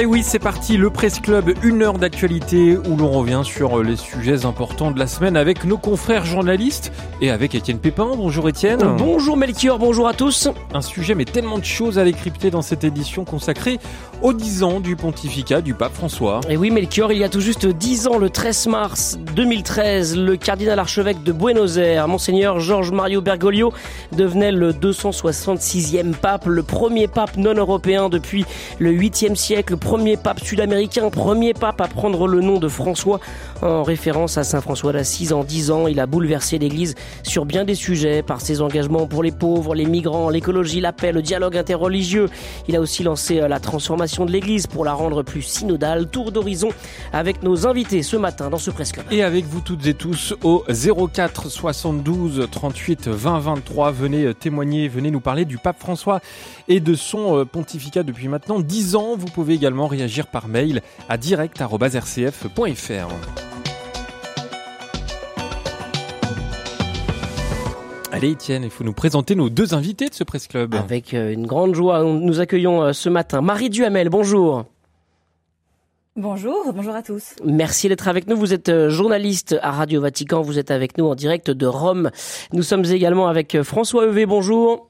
Et oui, c'est parti, le Presse Club, une heure d'actualité où l'on revient sur les sujets importants de la semaine avec nos confrères journalistes et avec Étienne Pépin. Bonjour Étienne. Bonjour Melchior, bonjour à tous. Un sujet mais tellement de choses à décrypter dans cette édition consacrée aux 10 ans du pontificat du pape François. Et oui Melchior, il y a tout juste 10 ans, le 13 mars 2013, le cardinal archevêque de Buenos Aires, monseigneur Georges Mario Bergoglio, devenait le 266e pape, le premier pape non européen depuis le 8e siècle, premier pape sud-américain, premier pape à prendre le nom de François en référence à Saint François d'Assise en 10 ans. Il a bouleversé l'Église sur bien des sujets par ses engagements pour les pauvres, les migrants, l'écologie, la paix, le dialogue interreligieux. Il a aussi lancé euh, la transformation de l'Église pour la rendre plus synodale. Tour d'horizon avec nos invités ce matin dans ce Presse Club. Et avec vous toutes et tous au 04 72 38 20 23. Venez euh, témoigner, venez nous parler du pape François et de son euh, pontificat depuis maintenant 10 ans. Vous pouvez également réagir par mail à direct.rcf.fr. Allez Étienne, il faut nous présenter nos deux invités de ce Presse Club. Avec euh, une grande joie, nous accueillons euh, ce matin Marie Duhamel, bonjour. Bonjour, bonjour à tous. Merci d'être avec nous. Vous êtes journaliste à Radio Vatican, vous êtes avec nous en direct de Rome. Nous sommes également avec François Evé, bonjour.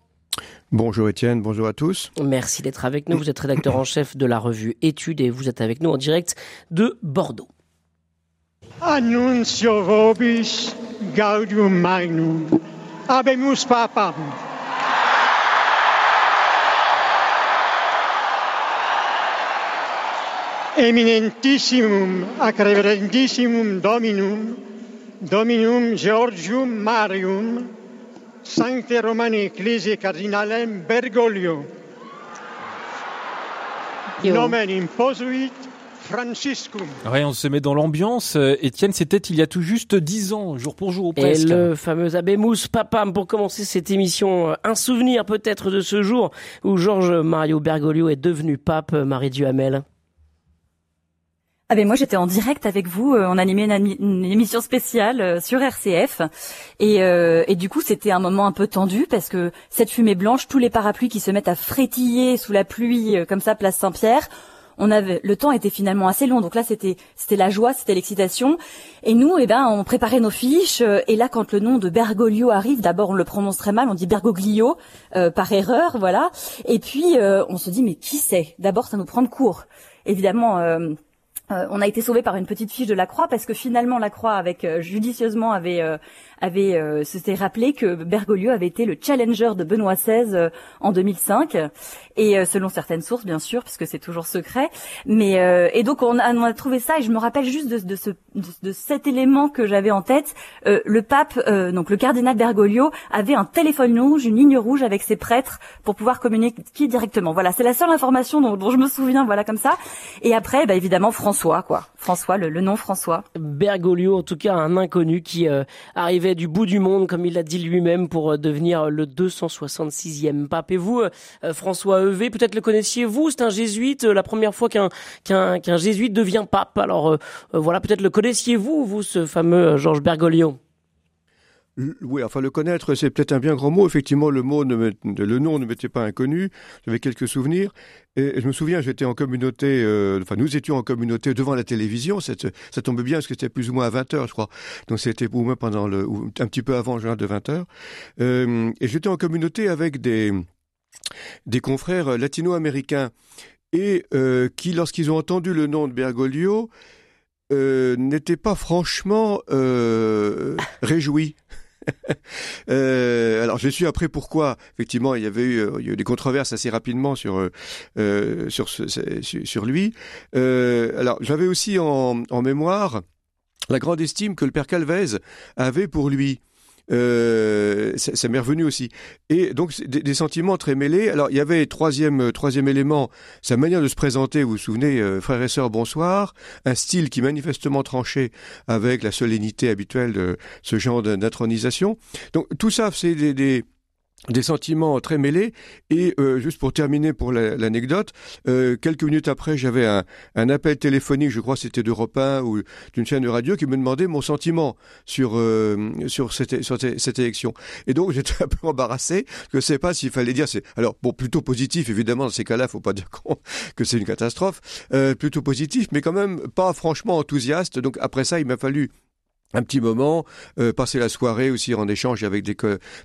Bonjour Étienne, bonjour à tous. Merci d'être avec nous. Vous êtes rédacteur en chef de la revue Études et vous êtes avec nous en direct de Bordeaux. Annuncio vobis gaudium magnum. Abemus papam. Eminentissimum ac reverendissimum Dominum, Dominum Georgium Marium, Sancte Romani Ecclesiae Cardinalem Bergoglio. Nomen imposuit Franciscum. Ouais, on se met dans l'ambiance. Euh, Étienne, c'était il y a tout juste dix ans, jour pour jour, presque. Et le fameux Abemus Papam, pour commencer cette émission, euh, un souvenir peut-être de ce jour où Georges Mario Bergoglio est devenu pape, Marie Duhamel. Ah ben moi j'étais en direct avec vous, euh, on animait une, une émission spéciale euh, sur RCF et, euh, et du coup c'était un moment un peu tendu parce que cette fumée blanche, tous les parapluies qui se mettent à frétiller sous la pluie comme ça place Saint-Pierre, on avait le temps était finalement assez long. Donc là c'était c'était la joie, c'était l'excitation. Et nous eh ben on préparait nos fiches et là quand le nom de Bergoglio arrive, d'abord on le prononce très mal, on dit Bergoglio par erreur voilà. Et puis on se dit mais qui c'est? D'abord ça nous prend de court. Évidemment euh, on a été sauvé par une petite fiche de la Croix parce que finalement la Croix avec euh, judicieusement avait euh, avait euh, s'était rappelé que Bergoglio avait été le challenger de Benoît XVI en 2005 et selon certaines sources bien sûr puisque c'est toujours secret. Mais et donc on a, on a, trouvé ça et je me rappelle juste de, de ce de, cet élément que j'avais en tête. Le pape donc le cardinal Bergoglio avait un téléphone rouge une ligne rouge avec ses prêtres pour pouvoir communiquer directement. Voilà c'est la seule information dont, dont, je me souviens voilà comme ça. Et après bah, évidemment François, quoi. François, le, nom François. Bergoglio, en tout cas, un inconnu qui euh, du bout du monde, comme il l'a dit lui-même, pour euh, devenir le 266e pape. Et vous, euh, François Evé, peut-être le connaissiez-vous C'est un jésuite, la première fois qu'un qu'un jésuite devient pape. Alors voilà, peut-être le connaissiez-vous, vous, ce fameux Georges Bergoglio? Oui, enfin le connaître, c'est peut-être un bien grand mot. Effectivement, le mot, ne le nom ne m'était pas inconnu. J'avais quelques souvenirs. Et je me souviens, j'étais en communauté, euh, enfin nous étions en communauté devant la télévision. Ça, ça tombait bien parce que c'était plus ou moins à 20 h je crois. Donc c'était au moins pendant le, un petit peu avant juin de 20 h euh, et j'étais en communauté avec des des confrères latino-américains et euh, qui, lorsqu'ils ont entendu le nom de Bergoglio, n'étaient pas franchement réjouis. euh, alors, je suis après pourquoi. Effectivement, il y avait eu, il y a eu des controverses assez rapidement sur euh, lui. Euh, alors, j'avais aussi en mémoire la grande estime que le père Calvez avait pour lui. Euh, ça m'est revenu aussi. Et donc des, des, sentiments très mêlés. Alors il y avait troisième euh, troisième élément, sa manière de se présenter. Vous vous souvenez, euh, frères et sœurs, bonsoir. Un style qui manifestement tranchait avec la solennité habituelle de ce genre d'intronisation. Donc tout ça, c'est des, des des sentiments très mêlés. Et euh, juste pour terminer pour l'anecdote, euh, quelques minutes après, j'avais un, un, appel téléphonique, je crois c'était d'Europe 1 ou d'une chaîne de radio, qui me demandait mon sentiment sur euh, sur, cette, sur cette élection. Et donc j'étais un peu embarrassé, je ne sais pas s'il fallait dire. C'est alors bon plutôt positif évidemment dans ces cas-là, faut pas dire que c'est une catastrophe, euh, plutôt positif, mais quand même pas franchement enthousiaste. Donc après ça, il m'a fallu un petit moment, euh, passer la soirée aussi en échange avec des,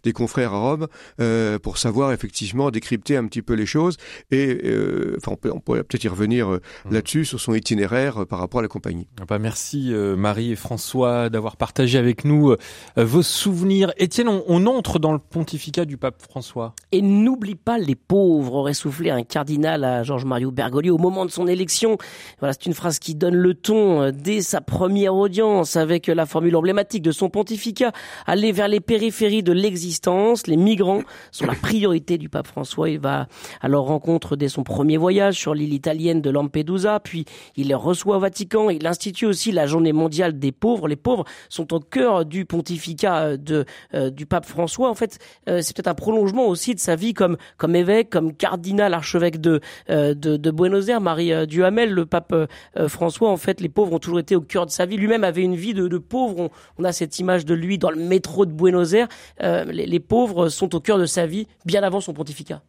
des confrères à Rome euh, pour savoir effectivement décrypter un petit peu les choses et euh, enfin on, pourrait peut-être y revenir euh, mmh. là-dessus sur son itinéraire euh, par rapport à la compagnie. Ah bah merci Marie et François d'avoir partagé avec nous vos souvenirs. Étienne, on, on, entre dans le pontificat du pape François. Et n'oublie pas les pauvres, aurait soufflé un cardinal à Georges Mario Bergoglio au moment de son élection. Voilà, c'est une phrase qui donne le ton dès sa première audience avec la formule emblématique de son pontificat, aller vers les périphéries de l'existence. Les migrants sont la priorité du pape François. Il va à leur rencontre dès son premier voyage sur l'île italienne de Lampedusa, puis il les reçoit au Vatican. Il institue aussi la journée mondiale des pauvres. Les pauvres sont au cœur du pontificat de, euh, du pape François. En fait, euh, c'est peut-être un prolongement aussi de sa vie comme, comme évêque, comme cardinal, archevêque de, euh, de, de, Buenos Aires. Marie Duhamel, le pape François, en fait, les pauvres ont toujours été au cœur de sa vie. Lui-même avait une vie de, de pauvre on, a cette image de lui dans le métro de Buenos Aires. Euh, les, pauvres sont au cœur de sa vie bien avant son pontificat.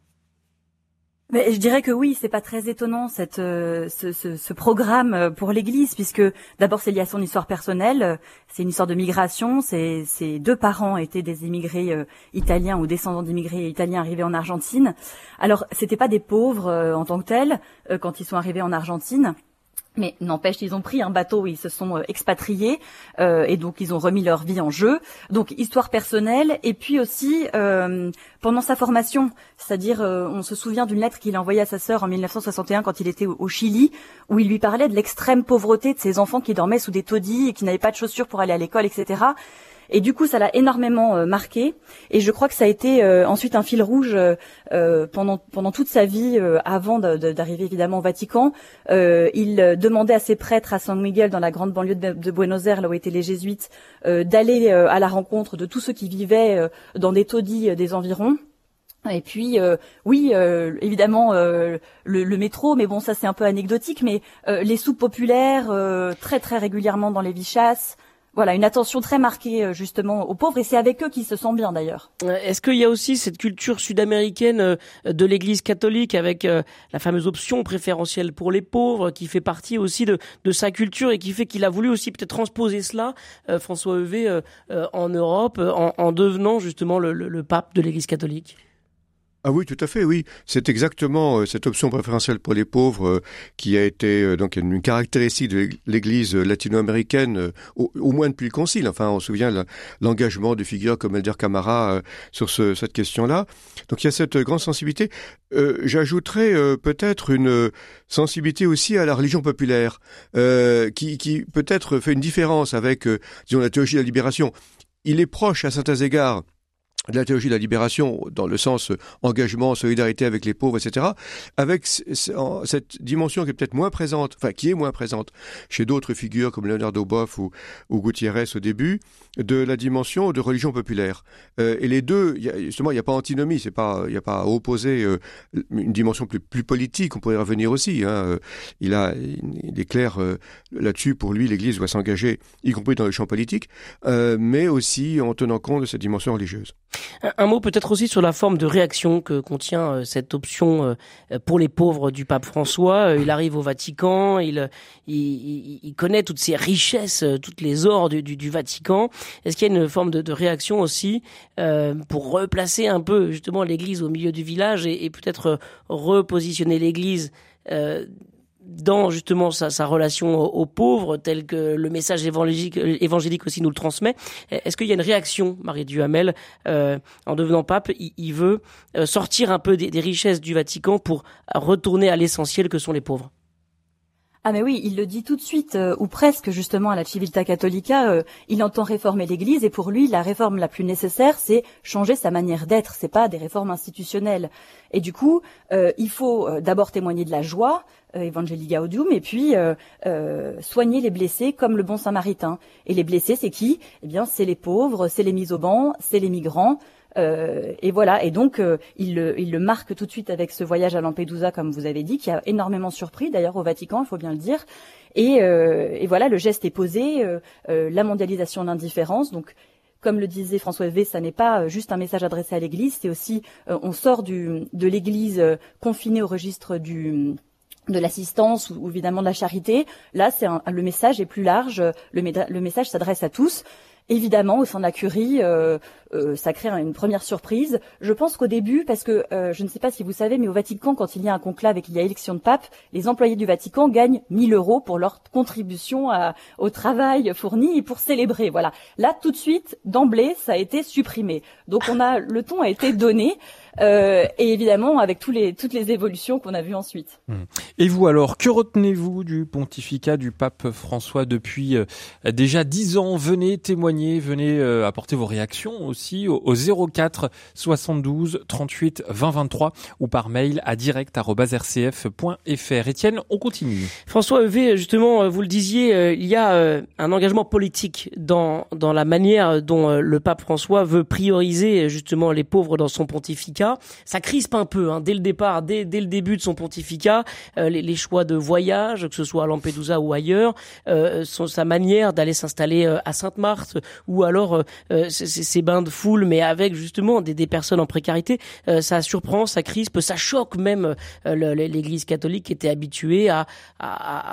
Mais je dirais que oui, c'est pas très étonnant cette euh, ce, programme euh, pour l'Église, puisque d'abord c'est lié à son histoire personnelle, c'est une histoire de migration. Ses, deux parents étaient des immigrés italiens ou descendants d'immigrés italiens arrivés en Argentine. Alors c'était pas des pauvres en tant que tels quand ils sont arrivés en Argentine. Mais n'empêche, ils ont pris un bateau, ils se sont euh, expatriés euh, et donc ils ont remis leur vie en jeu. Donc histoire personnelle et puis aussi euh, pendant sa formation, c'est-à-dire on se souvient d'une lettre qu'il a envoyée à sa sœur en 1961 quand il était au, Chili, où il lui parlait de l'extrême pauvreté de ses enfants qui dormaient sous des taudis et qui n'avaient pas de chaussures pour aller à l'école, etc. Et du coup, ça l'a énormément euh, marqué. Et je crois que ça a été euh, ensuite un fil rouge euh, pendant toute sa vie, avant d'arriver évidemment au Vatican. il demandait à ses prêtres à San Miguel, dans la grande banlieue de, Buenos Aires, là où étaient les jésuites, d'aller à la rencontre de tous ceux qui vivaient dans des taudis des environs. Et puis, oui, évidemment, le, le, métro, mais bon, ça c'est un peu anecdotique, mais les soupes populaires, très très régulièrement dans les vichasses, voilà, une attention très marquée euh, justement aux pauvres et c'est avec eux qu'ils se sentent bien d'ailleurs. Euh, est-ce qu'il y a aussi cette culture sud-américaine euh, de l'Église catholique avec la fameuse option préférentielle pour les pauvres qui fait partie aussi de, de sa culture et qui fait qu'il a voulu aussi peut-être transposer cela, François Heuvet, en Europe en, en, devenant justement le, le pape de l'Église catholique? Ah oui, tout à fait, oui. C'est exactement euh, cette option préférentielle pour les pauvres euh, qui a été euh, donc une caractéristique de l'Église latino-américaine, au, moins depuis le Concile. Enfin, on se souvient l'engagement de figures comme Elder Camara sur ce, cette question-là. Donc il y a cette grande sensibilité. J'ajouterais peut-être une sensibilité aussi à la religion populaire, qui, qui peut-être fait une différence avec, disons, la théologie de la libération. Il est proche à certains égards de la théologie de la libération, dans le sens euh, engagement, solidarité avec les pauvres, etc., avec cette dimension qui est peut-être moins présente, enfin qui est moins présente chez d'autres figures comme Leonardo Boff ou, ou Gutiérrez au début, de la dimension de religion populaire. Euh, et les deux, justement, il n'y a pas antinomie, il n'y a pas à opposer euh, une dimension plus, plus politique. On pourrait y revenir aussi. Hein. Il a, il est clair là-dessus. Pour lui, l'Église doit s'engager, y compris dans le champ politique, mais aussi en tenant compte de cette dimension religieuse. Un mot peut-être aussi sur la forme de réaction que contient euh, cette option euh, pour les pauvres du pape François. Euh, il arrive au Vatican, il, il, il connaît toutes ces richesses, toutes les ors du, du, Vatican. Est-ce qu'il y a une forme de, de réaction aussi pour replacer un peu justement l'Église au milieu du village et, et peut-être repositionner l'Église dans justement sa, sa relation aux, pauvres, tel que le message évangélique, évangélique aussi nous le transmet. Est-ce qu'il y a une réaction, Marie Duhamel, euh, en devenant pape, il, veut euh, sortir un peu des, des, richesses du Vatican pour retourner à l'essentiel que sont les pauvres? Ah mais oui, il le dit tout de suite, euh, ou presque justement à la Civiltà Catholica, euh, il entend réformer l'Église et pour lui la réforme la plus nécessaire c'est changer sa manière d'être, c'est pas des réformes institutionnelles. Et du coup, euh, il faut d'abord témoigner de la joie, Evangelii Gaudium, et puis soigner les blessés comme le bon Samaritain. Et les blessés c'est qui? Eh bien c'est les pauvres, c'est les mis au banc, c'est les migrants. et voilà. Et donc, il, le, marque tout de suite avec ce voyage à Lampedusa, comme vous avez dit, qui a énormément surpris, d'ailleurs au Vatican, il faut bien le dire. Et, voilà, le geste est posé, la mondialisation d'indifférence. Donc, comme le disait François V, ça n'est pas juste un message adressé à l'Église, c'est aussi, on sort de l'Église confinée au registre du de l'assistance ou, évidemment de la charité. Là, c'est le message est plus large. Le, message s'adresse à tous. Évidemment, au sein de la curie, euh, euh, ça crée une première surprise. Je pense qu'au début, parce que euh, je ne sais pas si vous savez, mais au Vatican, quand il y a un conclave et qu'il y a élection de pape, les employés du Vatican gagnent 1000 euros pour leur contribution au travail fourni et pour célébrer. Voilà. Là, tout de suite, d'emblée, ça a été supprimé. Donc, on a le ton a été donné. Euh, et évidemment avec tous les, toutes les évolutions qu'on a vues ensuite. Mmh. Et vous alors, que retenez-vous du pontificat du pape François depuis euh, déjà dix ans? Venez témoigner, venez euh, apporter vos réactions aussi au, 04 72 38 20 23 ou par mail à direct@rcf.fr. Étienne, on continue. François Evé, justement, vous le disiez, il y a un engagement politique dans dans la manière dont le pape François veut prioriser justement les pauvres dans son pontificat ça crispe un peu hein, dès le départ, dès, le début de son pontificat, euh, les, choix de voyage, que ce soit à Lampedusa ou ailleurs, euh, sa manière d'aller s'installer euh, à Sainte-Marthe ou alors euh, ces bains de foule, mais avec justement des, personnes en précarité, ça surprend, ça crispe, ça choque même l'Église catholique qui était habituée à,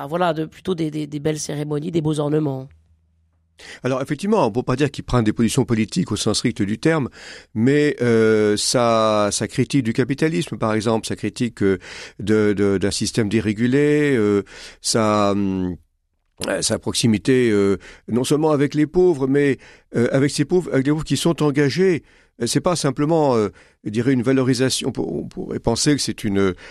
voilà plutôt des belles cérémonies, des beaux ornements. Alors effectivement, on ne peut pas dire qu'il prend des positions politiques au sens strict du terme, mais euh, sa, critique du capitalisme, par exemple, sa critique euh, d'un système dérégulé, euh, sa, proximité non seulement avec les pauvres, mais avec ces pauvres, avec des pauvres qui sont engagés c'est pas simplement, je une valorisation. On pourrait penser que c'est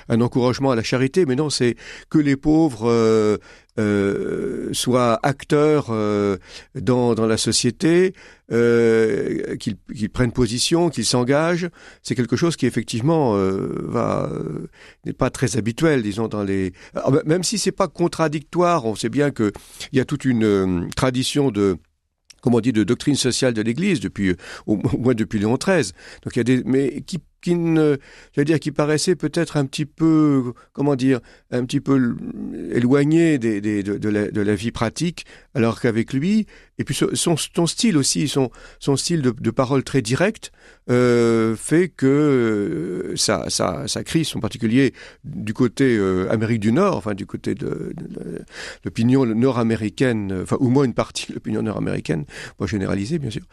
un encouragement à la charité, mais non, c'est que les pauvres euh, soient acteurs euh, dans dans la société, euh, qu'ils prennent position, qu'ils s'engagent. C'est quelque chose qui effectivement va n'est pas très habituel, disons dans les. même si c'est pas contradictoire, on sait bien que il y a toute une tradition de comme on dit, de doctrine sociale de l'Église depuis au moins depuis Léon XIII. Donc il y a des, mais qui qui ne, dire, qui paraissait peut-être un petit peu, comment dire, un petit peu éloigné de, la, vie pratique, alors qu'avec lui, et puis son, style aussi, son, style de, parole très direct, euh, fait que euh, sa, sa, sa, crise, en particulier du côté euh, Amérique du Nord, enfin du côté de, l'opinion nord-américaine, enfin ou moins une partie de l'opinion nord-américaine, pas généralisée bien sûr,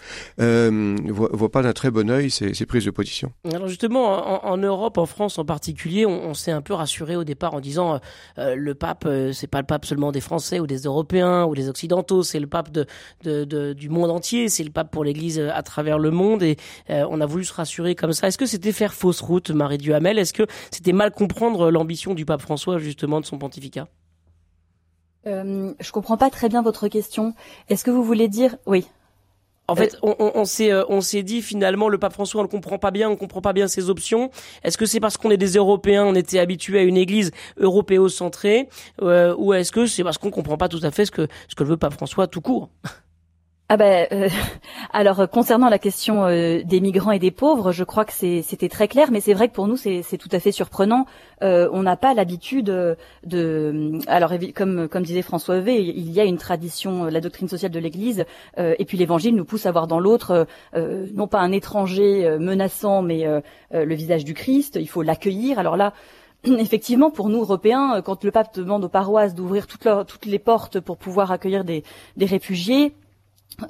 euh, voit, pas d'un très bon œil ces, prises de position. Justement, en, Europe, en France en particulier, on, s'est un peu rassuré au départ en disant euh, euh, le pape, euh, c'est pas le pape seulement des Français ou des Européens ou des Occidentaux, c'est le pape du monde entier, c'est le pape pour l'Église à travers le monde et on a voulu se rassurer comme ça. Est-ce que c'était faire fausse route, Marie Duhamel? Est-ce que c'était mal comprendre l'ambition du pape François justement de son pontificat? Euh, je comprends pas très bien votre question. Est-ce que vous voulez dire oui en fait, on, on, s'est euh, on s'est dit finalement le pape François on ne comprend pas bien, on comprend pas bien ses options. Est-ce que c'est parce qu'on est des Européens, on était habitués à une Église européocentrée, euh, ou est-ce que c'est parce qu'on comprend pas tout à fait ce que ce que veut pape François tout court? Ah ben, euh, alors concernant la question euh, des migrants et des pauvres, je crois que c'était très clair, mais c'est vrai que pour nous c'est tout à fait surprenant. Euh, on n'a pas l'habitude de, alors comme disait François V, il y a une tradition, la doctrine sociale de l'Église, et puis l'Évangile nous pousse à voir dans l'autre non pas un étranger menaçant, mais le visage du Christ. Il faut l'accueillir. Alors là, effectivement, pour nous Européens, quand le pape demande aux paroisses d'ouvrir toutes, les portes pour pouvoir accueillir des réfugiés,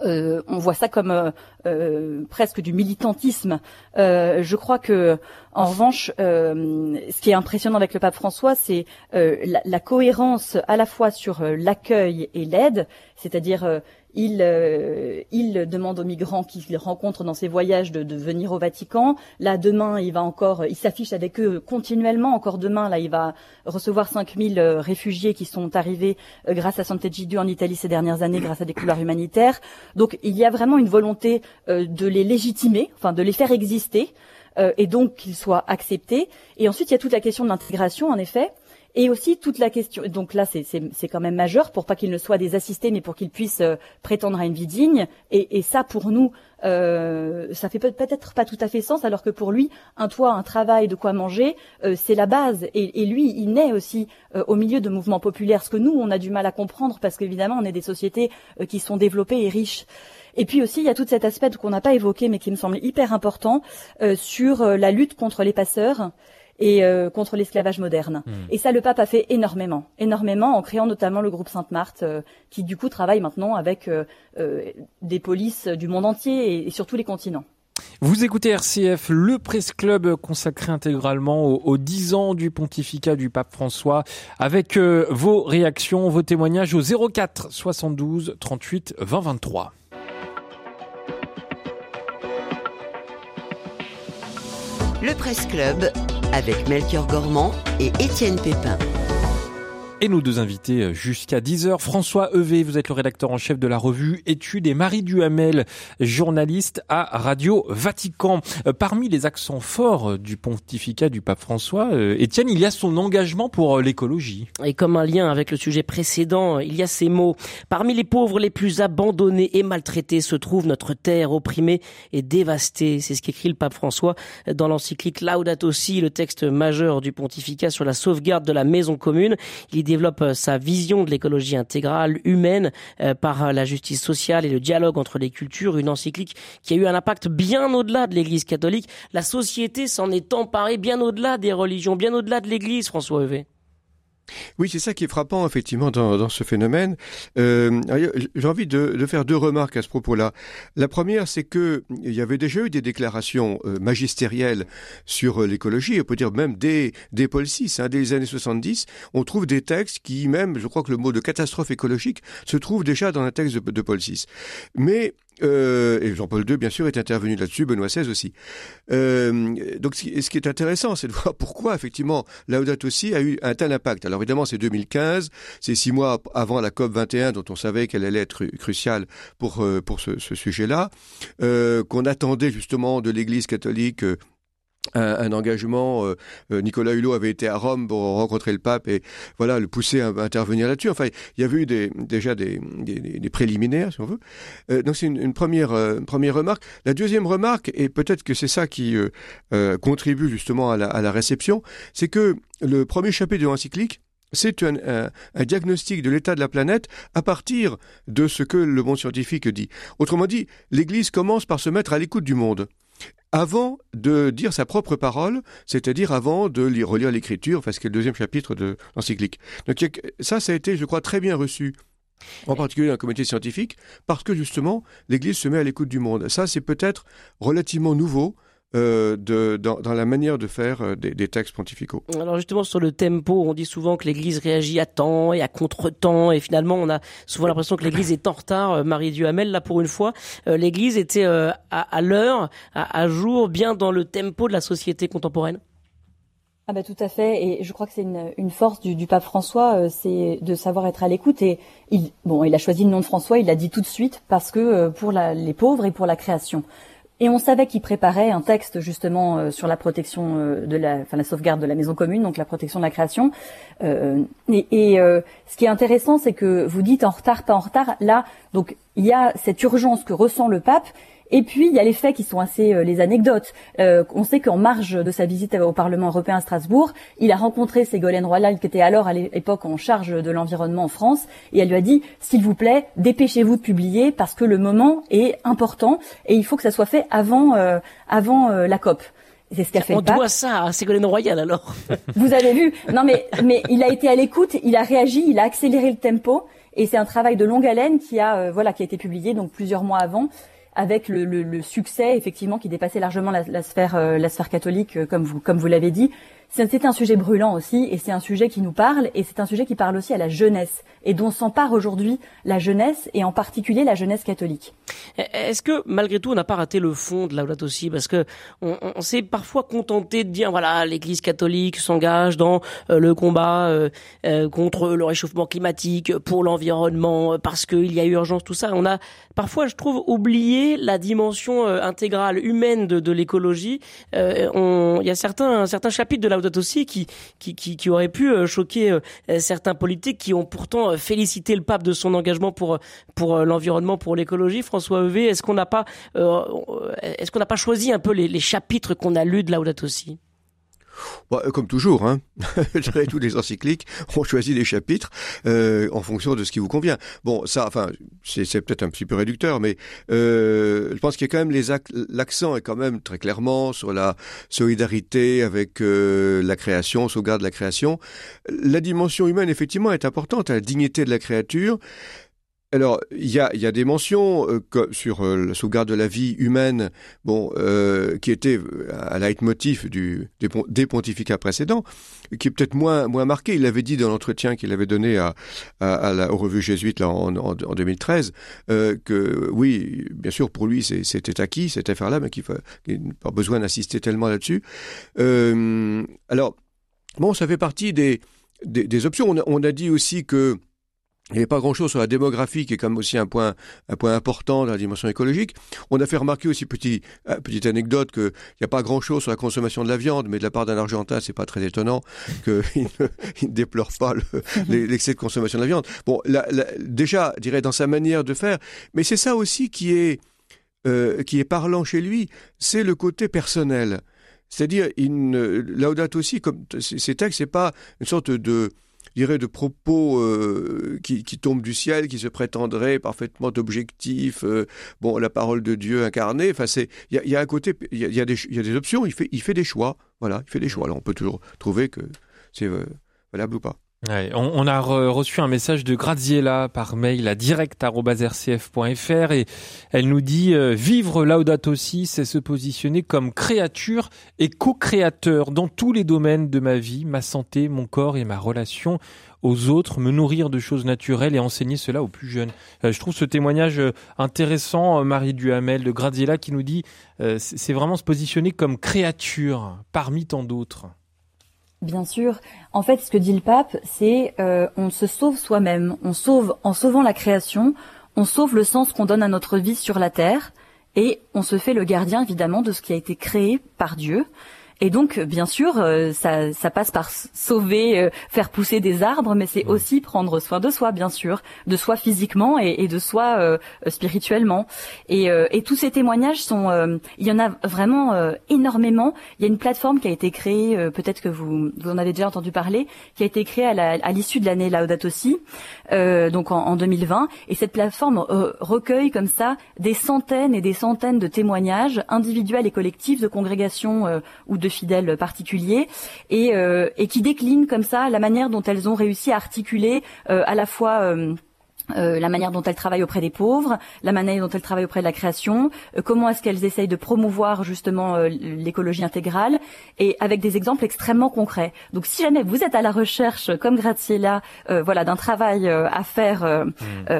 euh, on voit ça comme euh, euh, presque du militantisme. je crois que, en revanche, ce qui est impressionnant avec le pape François, c'est la, cohérence à la fois sur l'accueil et l'aide, c'est-à-dire il, euh, il demande aux migrants qu'il rencontre dans ses voyages de, de, venir au Vatican. Là, demain, il va encore, il s'affiche avec eux continuellement. Encore demain, là, il va recevoir 5000 euh, réfugiés qui sont arrivés euh, grâce à Sant'Egidio en Italie ces dernières années, grâce à des couloirs humanitaires. Donc, il y a vraiment une volonté de les légitimer, enfin, de les faire exister, et donc qu'ils soient acceptés. Et ensuite, il y a toute la question de l'intégration, en effet. Et aussi toute la question. Donc là, c'est quand même majeur pour pas qu'il ne soit des assistés, mais pour qu'il puisse euh, prétendre à une vie digne. Et, et ça, pour nous, euh, ça fait peut-être pas tout à fait sens, alors que pour lui, un toit, un travail, de quoi manger, euh, c'est la base. Et, et, lui, il naît aussi euh, au milieu de mouvements populaires, ce que nous, on a du mal à comprendre, parce qu'évidemment, on est des sociétés qui sont développées et riches. Et puis aussi, il y a tout cet aspect qu'on n'a pas évoqué, mais qui me semble hyper important, sur la lutte contre les passeurs et euh, contre l'esclavage moderne. Hmm. Et ça, le pape a fait énormément, énormément, en créant notamment le groupe Sainte-Marthe, euh, qui du coup travaille maintenant avec euh, des polices du monde entier et, et sur tous les continents. Vous écoutez RCF, le Presse Club consacré intégralement aux, 10 ans du pontificat du pape François, avec vos réactions, vos témoignages au 04 72 38 20 23. Le Presse Club avec Melchior Gormand et Étienne Pépin. Et nos deux invités euh, jusqu'à 10h. François Evé, vous êtes le rédacteur en chef de la revue Études et Marie Duhamel, journaliste à Radio Vatican. Euh, parmi les accents forts euh, du pontificat du pape François, Étienne, il y a son engagement pour l'écologie. Et comme un lien avec le sujet précédent, il y a ces mots. Parmi les pauvres les plus abandonnés et maltraités se trouve notre terre opprimée et dévastée. C'est ce qu'écrit le pape François dans l'encyclique Laudato Si, le texte majeur du pontificat sur la sauvegarde de la maison commune. Il développe euh, sa vision de l'écologie intégrale, humaine, euh, par euh, la justice sociale et le dialogue entre les cultures, une encyclique qui a eu un impact bien au-delà de l'Église catholique. La société s'en est emparée bien au-delà des religions, bien au-delà de l'Église, François Hevet. Oui, c'est ça qui est frappant effectivement dans, ce phénomène. Euh, J'ai envie de, de, faire deux remarques à ce propos-là. La première, c'est que il y avait déjà eu des déclarations euh, magistérielles sur euh, l'écologie. On peut dire même dès, dès Paul VI, hein, dès les années 70, on trouve des textes qui même, je crois que le mot de catastrophe écologique se trouve déjà dans un texte de, de Paul VI. Mais euh, et Jean-Paul II, bien sûr, est intervenu là-dessus, Benoît XVI aussi. Euh, donc, ce qui est intéressant, c'est de voir pourquoi, effectivement, Laudato aussi a eu un tel impact. Alors, évidemment, c'est 2015, c'est six mois avant la COP 21, dont on savait qu'elle allait être cruciale pour, euh, pour ce, sujet-là, qu'on attendait justement de l'Église catholique euh, un, engagement. Euh, euh, Nicolas Hulot avait été à Rome pour rencontrer le pape et voilà le pousser à, intervenir là-dessus. Enfin, il y avait eu des, déjà des, des, préliminaires, si on veut. Euh, donc c'est une, première première remarque. La deuxième remarque, et peut-être que c'est ça qui contribue justement à la, à la réception, c'est que le premier chapitre de l'encyclique c'est un, un, un, diagnostic de l'état de la planète à partir de ce que le monde scientifique dit. Autrement dit, l'Église commence par se mettre à l'écoute du monde avant de dire sa propre parole, c'est-à-dire avant de lire, relire l'écriture, enfin ce qui est le deuxième chapitre de l'encyclique. Donc ça, ça a été, je crois, très bien reçu en particulier dans le comité scientifique, parce que justement, l'Église se met à l'écoute du monde. Ça, c'est peut-être relativement nouveau, euh, de, dans, dans, la manière de faire euh, des, des, textes pontificaux. Alors justement sur le tempo, on dit souvent que l'Église réagit à temps et à contre-temps, et finalement on a souvent l'impression que l'Église est en retard. Euh, Marie Duhamel, là pour une fois, l'Église était à, à l'heure, à, à, jour, bien dans le tempo de la société contemporaine. Ah bah tout à fait, et je crois que c'est une, une, force du, du pape François, c'est de savoir être à l'écoute. Et il, bon, il a choisi le nom de François, il l'a dit tout de suite parce que pour la, les pauvres et pour la création. Et on savait qu'il préparait un texte justement euh, sur la protection euh, de la, enfin la sauvegarde de la maison commune, donc la protection de la création. Euh, et, et ce qui est intéressant, c'est que vous dites en retard, pas en retard. Là, donc il y a cette urgence que ressent le pape et puis il y a les faits qui sont assez euh, les anecdotes. Euh, on sait qu'en marge de sa visite au Parlement européen à Strasbourg, il a rencontré Ségolène Royal qui était alors à l'époque en charge de l'environnement en France et elle lui a dit s'il vous plaît dépêchez-vous de publier parce que le moment est important et il faut que ça soit fait avant euh, avant la COP. C'est ce qu'a fait On doit ça à Ségolène Royal alors. Vous avez vu Non mais mais il a été à l'écoute, il a réagi, il a accéléré le tempo et c'est un travail de longue haleine qui a voilà qui a été publié donc plusieurs mois avant avec le, succès effectivement qui dépassait largement la, la sphère euh, la sphère catholique euh, comme vous comme vous l'avez dit c'est un sujet brûlant aussi, et c'est un sujet qui nous parle, et c'est un sujet qui parle aussi à la jeunesse, et dont s'empare aujourd'hui la jeunesse, et en particulier la jeunesse catholique. Est-ce que malgré tout on n'a pas raté le fond de la aussi Parce que on, on s'est parfois contenté de dire voilà l'Église catholique s'engage dans euh, le combat euh, euh, contre le réchauffement climatique, pour l'environnement, parce qu'il y a urgence, tout ça. On a parfois, je trouve, oublié la dimension intégrale humaine de, de l'écologie. Il y a certains certains chapitres de la Laudato Si qui, aurait pu choquer certains politiques qui ont pourtant félicité le pape de son engagement pour, l'environnement, pour l'écologie. François Evé, est-ce qu'on n'a pas, est-ce qu'on n'a pas choisi un peu les, chapitres qu'on a lus de Laudato Si? Bah, comme toujours, hein. tous les encycliques, on choisit les chapitres euh, en fonction de ce qui vous convient. Bon, ça, enfin, c'est peut-être un petit peu réducteur, mais euh, je pense qu'il y a quand même l'accent est quand même très clairement sur la solidarité avec euh, la création, sauvegarde de la création. La dimension humaine, effectivement, est importante, la dignité de la créature. Alors, il y a, des mentions euh, sur euh, la sauvegarde de la vie humaine, bon, euh, qui était un leitmotiv des, des, pontificats précédents, qui est peut-être moins, moins marqué. Il l'avait dit dans l'entretien qu'il avait donné à, la, aux revues jésuites là, en, en, en 2013, que oui, bien sûr, pour lui, c'était acquis, cette affaire-là, mais qu'il n'a pas besoin d'insister tellement là-dessus. alors, bon, ça fait partie des, des, options. On a dit aussi que il n'y avait pas grand-chose sur la démographie, qui est quand même aussi un point, un point important dans la dimension écologique. On a fait remarquer aussi, petit, euh, petite anecdote, qu'il n'y a pas grand-chose sur la consommation de la viande, mais de la part d'un Argentin, c'est pas très étonnant qu'il ne, il ne déplore pas l'excès de consommation de la viande. Bon, la, la, déjà, je dirais, dans sa manière de faire, mais c'est ça aussi qui est, euh, qui est parlant chez lui, c'est le côté personnel. C'est-à-dire, il Laudato aussi, comme ces textes, c'est pas une sorte de dirais, de propos euh, qui, qui, tombent du ciel, qui se prétendraient parfaitement objectifs. Euh, bon, la parole de Dieu incarnée. Enfin, c'est il y a, y a, un côté, il y a, y, a des, y a des options. Il fait, il fait des choix. Voilà, il fait des choix. Alors, on peut toujours trouver que c'est euh, valable ou pas. On, a re reçu un message de Graziella par mail à direct.rcf.fr et elle nous dit euh, vivre Laudato Si, c'est se positionner comme créature et co-créateur dans tous les domaines de ma vie, ma santé, mon corps et ma relation aux autres, me nourrir de choses naturelles et enseigner cela aux plus jeunes. Euh, je trouve ce témoignage euh, intéressant, Marie Duhamel de Graziella qui nous dit c'est vraiment se positionner comme créature parmi tant d'autres. Bien sûr. En fait, ce que dit le pape, c'est euh, on se sauve soi-même. On sauve en sauvant la création, on sauve le sens qu'on donne à notre vie sur la terre, et on se fait le gardien évidemment de ce qui a été créé par Dieu. Et donc, bien sûr, euh, ça, ça, passe par sauver, euh, faire pousser des arbres, mais c'est aussi prendre soin de soi, bien sûr, de soi physiquement et, et de soi euh, spirituellement. Et, et, tous ces témoignages sont, il y en a vraiment énormément. Il y a une plateforme qui a été créée, peut-être que vous, vous en avez déjà entendu parler, qui a été créée à l'issue de l'année Laudato Si, donc en, en, 2020. Et cette plateforme recueille comme ça des centaines et des centaines de témoignages individuels et collectifs de congrégations ou de fidèles particuliers et, euh, et qui déclinent comme ça la manière dont elles ont réussi à articuler euh, à la fois euh, euh, la manière dont elles travaillent auprès des pauvres, la manière dont elles travaillent auprès de la création, euh, comment est-ce qu'elles essayent de promouvoir justement euh, l'écologie intégrale, et avec des exemples extrêmement concrets. Donc si jamais vous êtes à la recherche, comme Graziella, voilà, d'un travail à faire, mmh.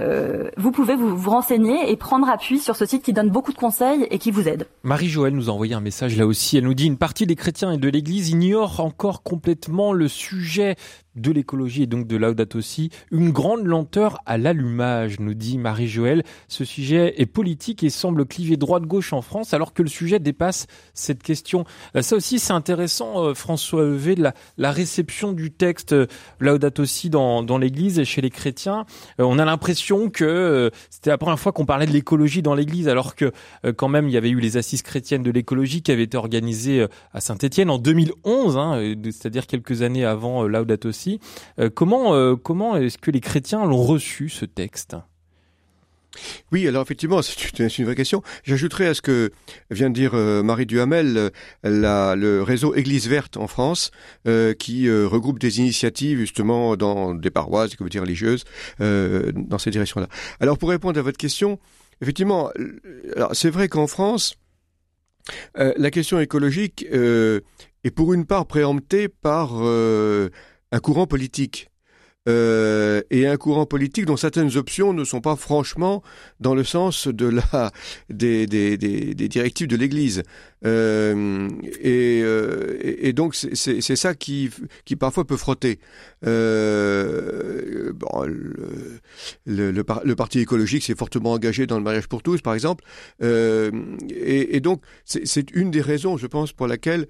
vous pouvez vous, vous, renseigner et prendre appui sur ce site qui donne beaucoup de conseils et qui vous aide. Marie-Joëlle nous a envoyé un message là aussi. Elle nous dit une partie des chrétiens et de l'Église ignorent encore complètement le sujet de l'écologie et donc de Laudato Si, une grande lenteur à l'allumage, nous dit Marie-Joëlle. Ce sujet est politique et semble cliver droite-gauche en France, alors que le sujet dépasse cette question. Euh, ça aussi, c'est intéressant, euh, François Evé, de la, réception du texte euh, Laudato Si dans, l'Église et chez les chrétiens. On a l'impression que c'était la première fois qu'on parlait de l'écologie dans l'Église, alors que quand même, il y avait eu les assises chrétiennes de l'écologie qui avaient été organisées à Saint-Étienne en 2011, hein, c'est-à-dire quelques années avant Laudato Si. Euh, comment euh, comment est-ce que les chrétiens l'ont reçu ce texte? Oui, alors effectivement, c'est une, vraie question. J'ajouterais à ce que vient de dire euh, Marie Duhamel, la, le réseau Église verte en France, qui regroupe des initiatives justement dans des paroisses, vous dire religieuses, dans cette direction-là. Alors pour répondre à votre question, effectivement, c'est vrai qu'en France, la question écologique est pour une part préemptée par un courant politique. Euh, et un courant politique dont certaines options ne sont pas franchement dans le sens de la des, des, directives de l'Église. Euh, et, euh, et, donc c'est ça qui, qui parfois peut frotter. Bon, le, parti écologique s'est fortement engagé dans le mariage pour tous, par exemple. Et, donc c'est une des raisons, je pense, pour laquelle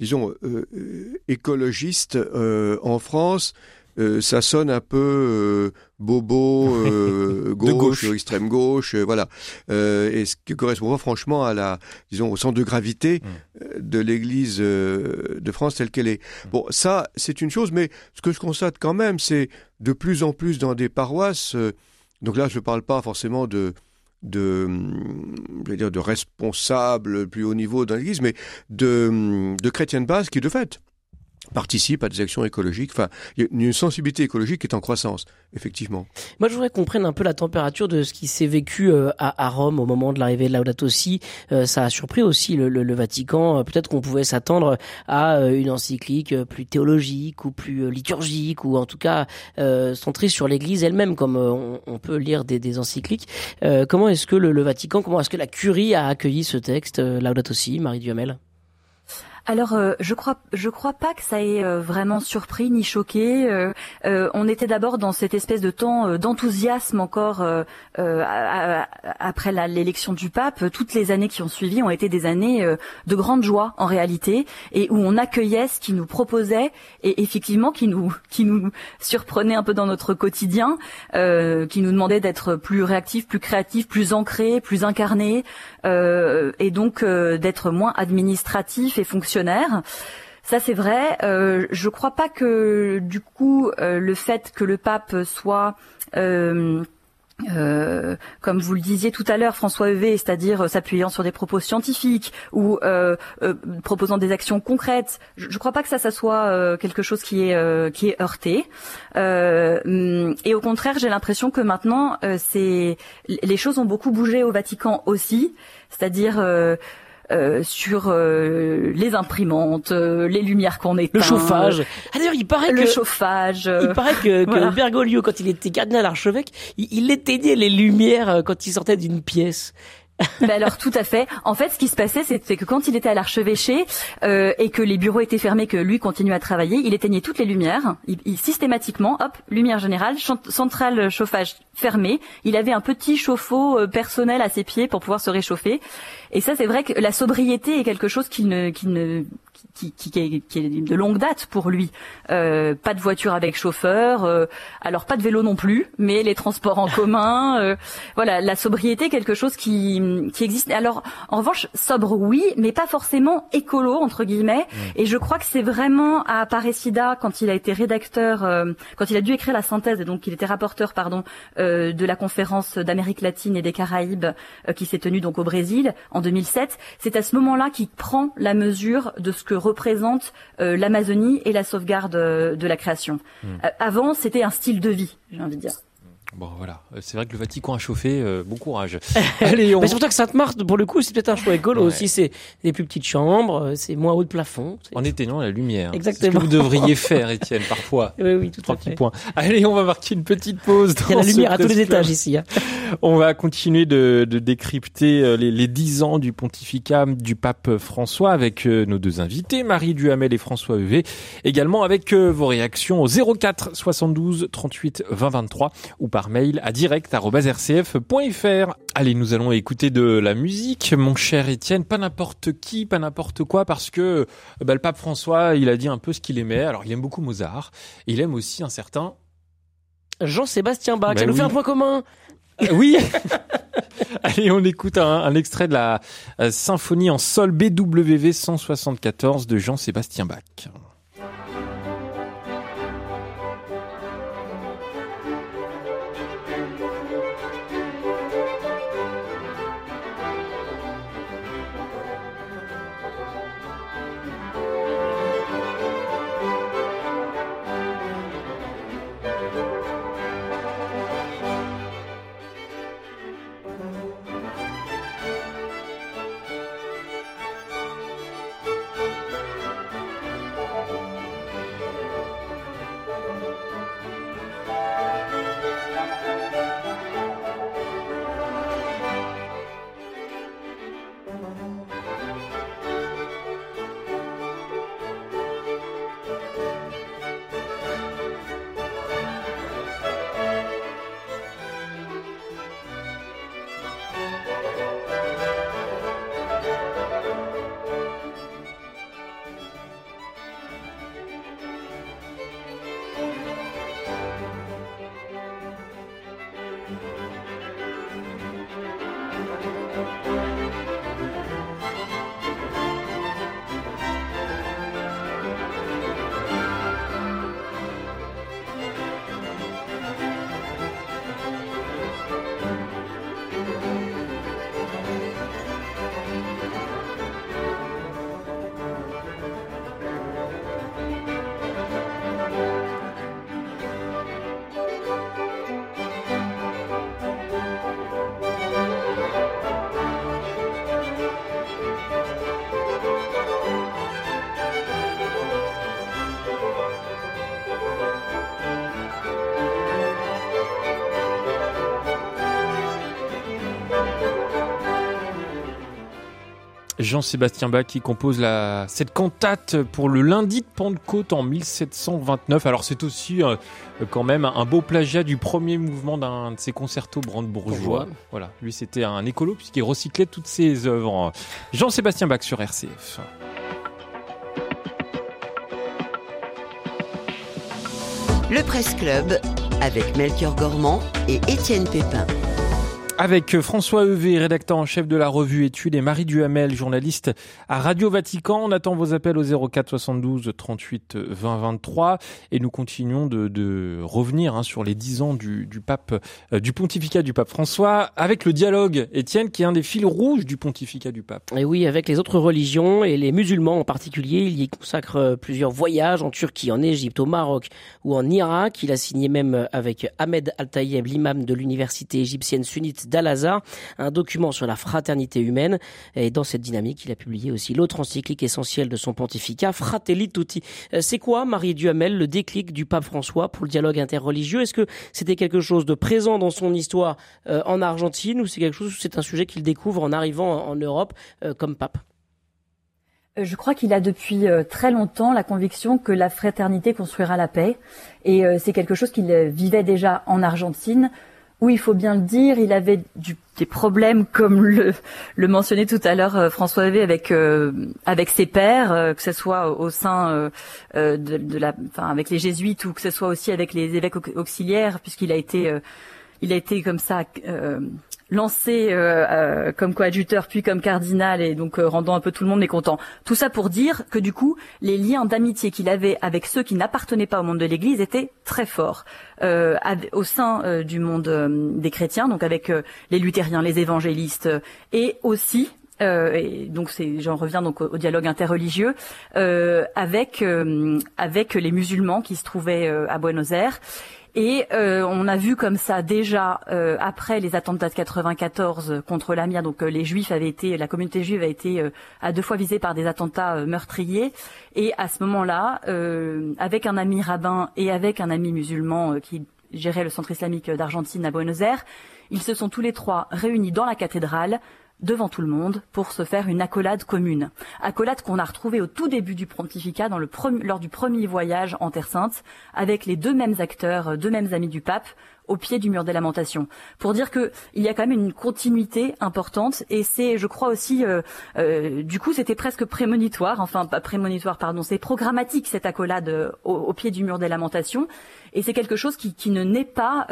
disons, écologiste en France, ça sonne un peu bobo, gauche, extrême gauche, voilà. et ce qui correspond franchement à la, disons, au centre de gravité mm. de l'Église de France telle qu'elle est. Mm. Bon, ça, c'est une chose, mais ce que je constate quand même, c'est de plus en plus dans des paroisses. donc là, je ne parle pas forcément de dire, de responsables plus haut niveau dans l'Église, mais de, de chrétiens de base qui, de fait, participent à des actions écologiques. Enfin, une sensibilité écologique qui est en croissance, effectivement. Moi, je voudrais qu'on prenne un peu la température de ce qui s'est vécu euh, à, Rome au moment de l'arrivée de Laudato Si. Euh, ça a surpris aussi le, Vatican. Euh, peut-être qu'on pouvait s'attendre à une encyclique plus théologique ou plus liturgique ou en tout cas centrée sur l'Église elle-même, comme on, peut lire des, des encycliques. comment est-ce que le, le, Vatican, comment est-ce que la Curie a accueilli ce texte Laudato Si, Marie Duhamel? Alors, euh, je crois, je crois pas que ça ait euh, vraiment surpris ni choqué. Euh, on était d'abord dans cette espèce de temps d'enthousiasme encore après l'élection du pape. Toutes les années qui ont suivi ont été des années de grande joie en réalité, et où on accueillait ce qui nous proposait et effectivement qui nous qui nous surprenait un peu dans notre quotidien, qui nous demandait d'être plus réactifs, plus créatifs, plus ancrés, plus incarnés, et donc d'être moins administratifs et fonctionnels ça c'est vrai. Euh, je crois pas que du coup euh, le fait que le pape soit euh, comme vous le disiez tout à l'heure, François Evé, c'est-à-dire s'appuyant sur des propos scientifiques ou proposant des actions concrètes, je ne crois pas que ça, soit quelque chose qui est heurté. et au contraire, j'ai l'impression que maintenant, les choses ont beaucoup bougé au Vatican aussi, c'est-à-dire euh, sur euh, les imprimantes, euh, les lumières qu'on éteint, le chauffage. Ah, d'ailleurs, il paraît le que, chauffage. Il paraît que, que Bergoglio, quand il était cardinal archevêque, il, il éteignait les lumières quand il sortait d'une pièce. Ben alors tout à fait. En fait, ce qui se passait, c'était que quand il était à l'archevêché euh, et que les bureaux étaient fermés, que lui continuait à travailler, il éteignait toutes les lumières. Il, systématiquement, hop, lumière générale, centrale chauffage fermée. Il avait un petit chauffe-eau euh, personnel à ses pieds pour pouvoir se réchauffer. Et ça, c'est vrai que la sobriété est quelque chose qui ne, qui ne, qui, qui, qui, est, de longue date pour lui. Euh, pas de voiture avec chauffeur, euh, alors pas de vélo non plus, mais les transports en commun. Euh, voilà, la sobriété, quelque chose qui, qui existe. Alors, en revanche, sobre oui, mais pas forcément écolo entre guillemets. Mmh. Et je crois que c'est vraiment à Aparecida quand il a été rédacteur, euh, quand il a dû écrire la synthèse, et donc il était rapporteur, pardon, euh, de la conférence d'Amérique latine et des Caraïbes qui s'est tenue donc au Brésil en 2007. C'est à ce moment-là qu'il prend la mesure de ce que représente euh, l'Amazonie et la sauvegarde euh, de la création. Hmm. Euh, avant, c'était un style de vie, j'ai envie de dire. Bon voilà, c'est vrai que le Vatican a chauffé, bon courage. Allez, on... Mais surtout que Sainte-Marthe, pour le coup, c'est peut-être un choix écolo aussi. C'est des plus petites chambres, c'est moins haut de plafond. En éteignant la lumière. Exactement. Ce que vous devriez faire, Étienne, parfois. Oui, oui, tout Trois à fait. Points. Allez, on va marquer une petite pause. Il y a la lumière à tous les étages ici. Hein. On va continuer de, de décrypter les, les 10 ans du pontificat du pape François avec nos deux invités, Marie Duhamel et François Huvet. Également avec vos réactions au 04 72 38 20 23 ou par mail à direct rcf.fr. Allez, nous allons écouter de la musique, mon cher Étienne, pas n'importe qui, pas n'importe quoi, parce que bah, le pape François, il a dit un peu ce qu'il aimait. Alors, il aime beaucoup Mozart, il aime aussi un certain Jean-Sébastien Bach. Bah ça nous fait un point commun. Euh, oui. Allez, on écoute un, un extrait de la euh, symphonie en sol BWV 174 de Jean-Sébastien Bach. Jean-Sébastien Bach qui compose la, cette cantate pour le lundi de Pentecôte en 1729. Alors c'est aussi euh, quand même un beau plagiat du premier mouvement d'un de ses concertos brandebourgeois. Voilà, lui c'était un écolo puisqu'il recyclait toutes ses œuvres. Jean-Sébastien Bach sur RCF. Le Presse Club avec Melchior Gormand et Étienne Pépin. Avec François Evé, rédacteur en chef de la revue Études, et Marie Duhamel, journaliste à Radio Vatican. On attend vos appels au 04 72 38 20 23 et nous continuons de, de revenir hein, sur les dix ans du, du pape, euh, du pontificat du pape François, avec le dialogue, Étienne, qui est un des fils rouges du pontificat du pape. Et oui, avec les autres religions et les musulmans en particulier, il y consacre euh, plusieurs voyages en Turquie, en Égypte, au Maroc ou en Irak. Il a signé même avec Ahmed Al-Tayeb, l'imam de l'université égyptienne sunnite d'Al-Azhar, un document sur la fraternité humaine. Et dans cette dynamique, il a publié aussi l'autre encyclique essentielle de son pontificat, Fratelli Tutti. Euh, c'est quoi, Marie Duhamel, le déclic du pape François pour le dialogue interreligieux? Est-ce que c'était quelque chose de présent dans son histoire euh, en Argentine ou c'est quelque chose, c'est un sujet qu'il découvre en arrivant en Europe euh, comme pape? Je crois qu'il a depuis très longtemps la conviction que la fraternité construira la paix. Et c'est quelque chose qu'il vivait déjà en Argentine, où il faut bien le dire, il avait du, des problèmes comme le, le mentionnait tout à l'heure euh, François Hervé avec euh, avec ses pères, euh, que ce soit au sein de, de, la, enfin avec les jésuites ou que ce soit aussi avec les évêques auxiliaires, puisqu'il a été il a été comme ça lancé euh, euh, comme coadjuteur puis comme cardinal et donc euh, rendant un peu tout le monde mécontent. Tout ça pour dire que du coup, les liens d'amitié qu'il avait avec ceux qui n'appartenaient pas au monde de l'Église étaient très forts au sein du monde des chrétiens, donc avec les luthériens, les évangélistes et aussi et donc j'en reviens donc au, dialogue interreligieux avec avec les musulmans qui se trouvaient à Buenos Aires et euh, on a vu comme ça déjà euh, après les attentats de 94 contre l'Amir, donc euh, les Juifs avaient été, la communauté juive a été à deux fois visée par des attentats meurtriers. Et à ce moment-là, avec un ami rabbin et avec un ami musulman qui gérait le centre islamique d'Argentine à Buenos Aires, ils se sont tous les trois réunis dans la cathédrale devant tout le monde pour se faire une accolade commune. Accolade qu'on a retrouvée au tout début du pontificat lors du premier voyage en Terre Sainte avec les deux mêmes acteurs, deux mêmes amis du pape au pied du mur des lamentations pour dire que il y a quand même une continuité importante et c'est je crois aussi euh, euh, du coup c'était presque prémonitoire enfin pas prémonitoire pardon c'est programmatique cette accolade euh, au, pied du mur des lamentations et c'est quelque chose qui ne naît pas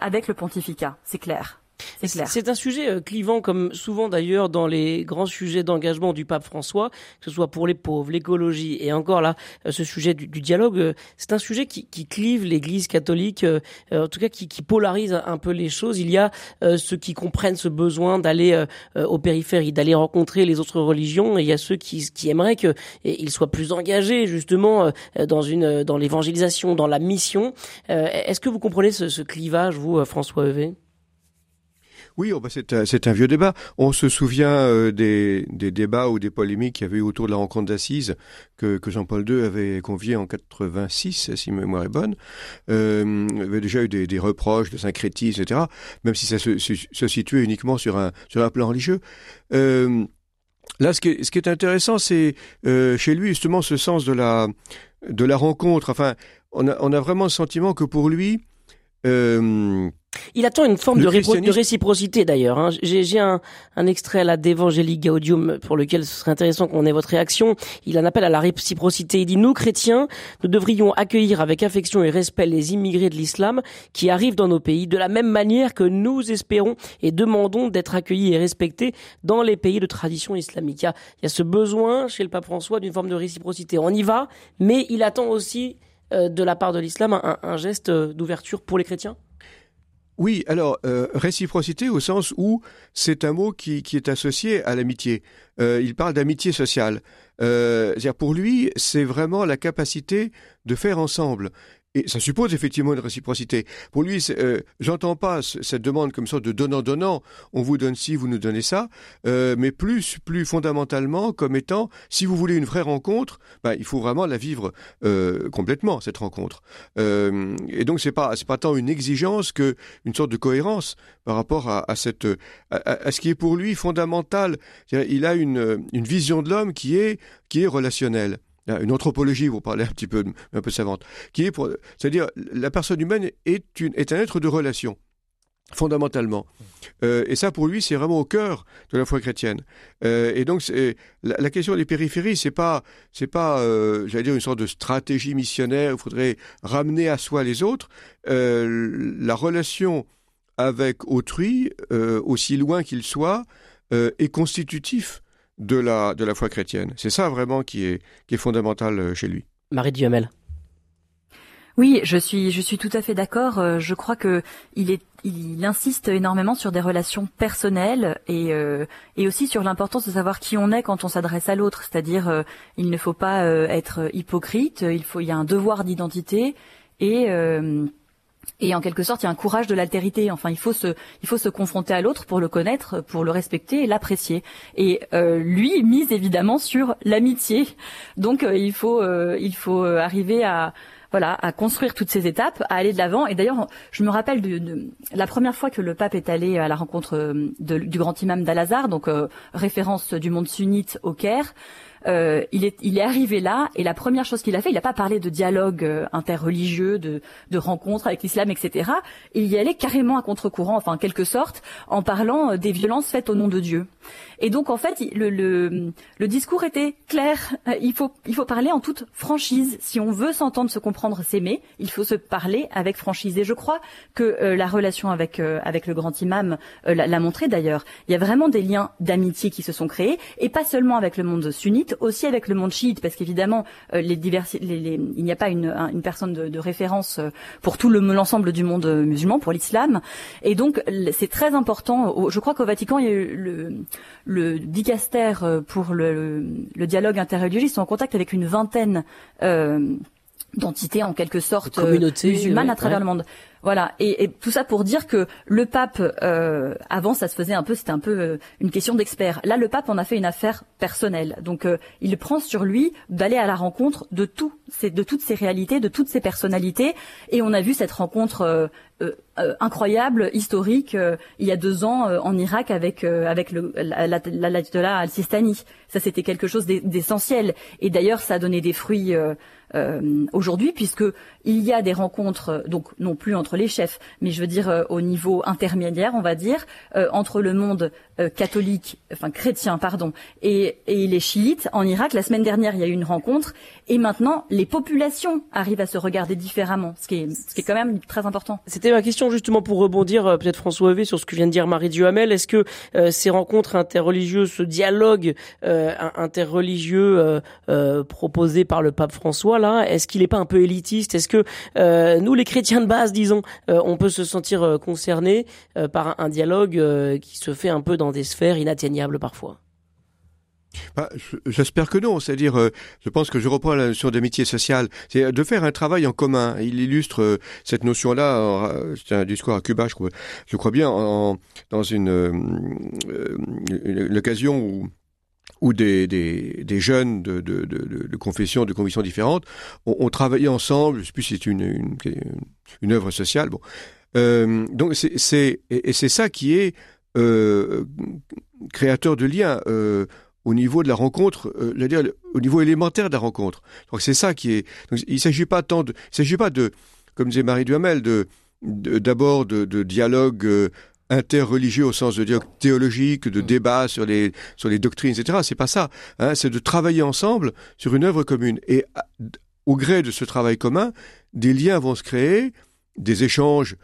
avec le pontificat c'est clair c'est un sujet euh, clivant, comme souvent d'ailleurs dans les grands sujets d'engagement du pape François, que ce soit pour les pauvres, l'écologie, et encore là, euh, ce sujet du, dialogue, euh, c'est un sujet qui, qui clive l'Église catholique, en tout cas qui, qui, polarise un peu les choses. Il y a ceux qui comprennent ce besoin d'aller aux périphéries, d'aller rencontrer les autres religions, et il y a ceux qui, qui aimeraient qu'ils soient plus engagés justement dans une dans l'évangélisation, dans la mission. Est-ce que vous comprenez ce, ce clivage, vous, François Evé? Oui, oh, bah, c'est un, vieux débat. On se souvient euh, des, débats ou des polémiques qu'il y avait eu autour de la rencontre d'Assise que, Jean-Paul II avait convié en 86, si mémoire est bonne. Euh, il y avait déjà eu des, reproches de syncrétisme, etc., même si ça se, situait uniquement sur un, plan religieux. Euh, là, ce qui, est intéressant, c'est chez lui justement ce sens de la, rencontre. Enfin, on a, vraiment le sentiment que pour lui, Il attend une forme de, réciprocité d'ailleurs. Hein. J'ai un, un, extrait là d'Evangélie Gaudium pour lequel ce serait intéressant qu'on ait votre réaction. Il en appelle à la réciprocité. Il dit nous chrétiens, nous devrions accueillir avec affection et respect les immigrés de l'islam qui arrivent dans nos pays de la même manière que nous espérons et demandons d'être accueillis et respectés dans les pays de tradition islamique. Il y a, il y a ce besoin chez le pape François d'une forme de réciprocité. On y va, mais il attend aussi euh, de la part de l'islam un, un geste d'ouverture pour les chrétiens. Oui, alors euh, réciprocité au sens où c'est un mot qui, est associé à l'amitié. Euh, il parle d'amitié sociale. Euh, pour lui, c'est vraiment la capacité de faire ensemble. Et ça suppose effectivement une réciprocité. Pour lui, euh, j'entends pas cette demande comme ça de donnant-donnant, on vous donne ci, vous nous donnez ça, euh, mais plus, plus fondamentalement comme étant, si vous voulez une vraie rencontre, bah, il faut vraiment la vivre euh, complètement cette rencontre. Et donc c'est pas, pas tant une exigence que une sorte de cohérence par rapport à, à cette, à, ce qui est pour lui fondamental. Il a une, une vision de l'homme qui est, qui est relationnelle une anthropologie, vous parlez un petit peu, un peu savante, qui est pour, c'est-à-dire la personne humaine est, une, est un être de relation fondamentalement. Euh, et ça, pour lui, c'est vraiment au cœur de la foi chrétienne. Euh, et donc, la, la, question des périphéries, c'est pas, c'est pas, euh, j'allais dire, une sorte de stratégie missionnaire. Il faudrait ramener à soi les autres. La relation avec autrui, aussi loin qu'il soit, est constitutif de la, de la foi chrétienne. C'est ça vraiment qui est, qui est fondamental euh, chez lui. Marie Duhamel. Oui, je suis, je suis tout à fait d'accord. Euh, je crois que il est, il insiste énormément sur des relations personnelles et, euh, et aussi sur l'importance de savoir qui on est quand on s'adresse à l'autre. C'est-à-dire, il ne faut pas être hypocrite. Il faut, il y a un devoir d'identité et et en quelque sorte, il y a un courage de l'altérité. Enfin, il faut se, il faut se confronter à l'autre pour le connaître, pour le respecter et l'apprécier. Et euh, lui mise évidemment sur l'amitié. Donc, euh, il faut, euh, il faut arriver à, voilà, à construire toutes ces étapes, à aller de l'avant. Et d'ailleurs, je me rappelle de, la première fois que le pape est allé à la rencontre du grand imam d'Al-Azhar, donc référence du monde sunnite au Caire. Euh, il, est, il est arrivé là et la première chose qu'il a fait, il n'a pas parlé de dialogue euh, interreligieux, de, de rencontres avec l'islam, etc. Il y allait carrément à contre-courant, enfin en quelque sorte, en parlant euh, des violences faites au nom de Dieu. Et donc en fait, le, le, le discours était clair. Il faut, il faut parler en toute franchise. Si on veut s'entendre, se comprendre, s'aimer, il faut se parler avec franchise. Et je crois que la relation avec avec le grand imam l'a montré d'ailleurs. Il y a vraiment des liens d'amitié qui se sont créés, et pas seulement avec le monde sunnite, aussi avec le monde chiite, parce qu'évidemment, euh, les il n'y a pas une, une personne de, de, référence euh, pour tout l'ensemble du monde euh, musulman, pour l'islam. Et donc, c'est très important. Je crois qu'au Vatican, il y a eu le, le dicaster pour le, le dialogue interreligieux. Ils sont en contact avec une vingtaine euh, d'entités, en quelque sorte, musulmanes à travers le monde. Voilà, et, et, tout ça pour dire que le pape, euh, avant, ça se faisait un peu, c'était un peu euh, une question d'expert. Là, le pape en a fait une affaire personnelle. Donc, euh, il prend sur lui d'aller à la rencontre de tout, de toutes ces réalités, de toutes ces personnalités. Et on a vu cette rencontre euh, euh, incroyable, historique, il y a deux ans en Irak avec avec le l'ayatollah al-Sistani. Ça, c'était quelque chose d'essentiel. Et d'ailleurs, ça a donné des fruits aujourd'hui, puisque il y a des rencontres, donc non plus entre les chefs, mais je veux dire euh, au niveau intermédiaire, on va dire, euh, entre le monde euh, catholique, enfin chrétien, pardon, et, et, les chiites en Irak. La semaine dernière, il y a eu une rencontre, et maintenant, les populations arrivent à se regarder différemment, ce qui est, ce qui est quand même très important. C'était ma question justement pour rebondir, peut-être François Evé, sur ce que vient de dire Marie Duhamel. Est-ce que ces rencontres interreligieuses, ce dialogue interreligieux proposé par le pape François, là, est-ce qu'il n'est pas un peu élitiste? Est-ce que nous, les chrétiens de base, disons, euh, on peut se sentir euh, concerné euh, par un, dialogue qui se fait un peu dans des sphères inatteignables parfois? Bah, J'espère que non. C'est-à-dire, je pense que je reprends la notion d'amitié sociale. C'est de faire un travail en commun. Il illustre cette notion-là. C'est un discours à Cuba, je crois, bien, en, dans une, une occasion où où des, des, des jeunes de, de, de, de confessions, de convictions différentes ont, ont, travaillé ensemble. Je sais plus si c'est une, une, une, œuvre sociale. Bon, euh, donc c'est et, et c'est ça qui est euh, créateur de liens euh, au niveau de la rencontre, euh, dire au niveau élémentaire de la rencontre. Donc c'est ça qui est. Donc, il s'agit pas tant de, il s'agit pas de, comme disait Marie Duhamel, de d'abord de, dialogue interreligieux au sens de théologique, de mm. débat sur les sur les doctrines, etc. C'est pas ça. Hein, c'est de travailler ensemble sur une œuvre commune. Et au gré de ce travail commun, des liens vont se créer, des échanges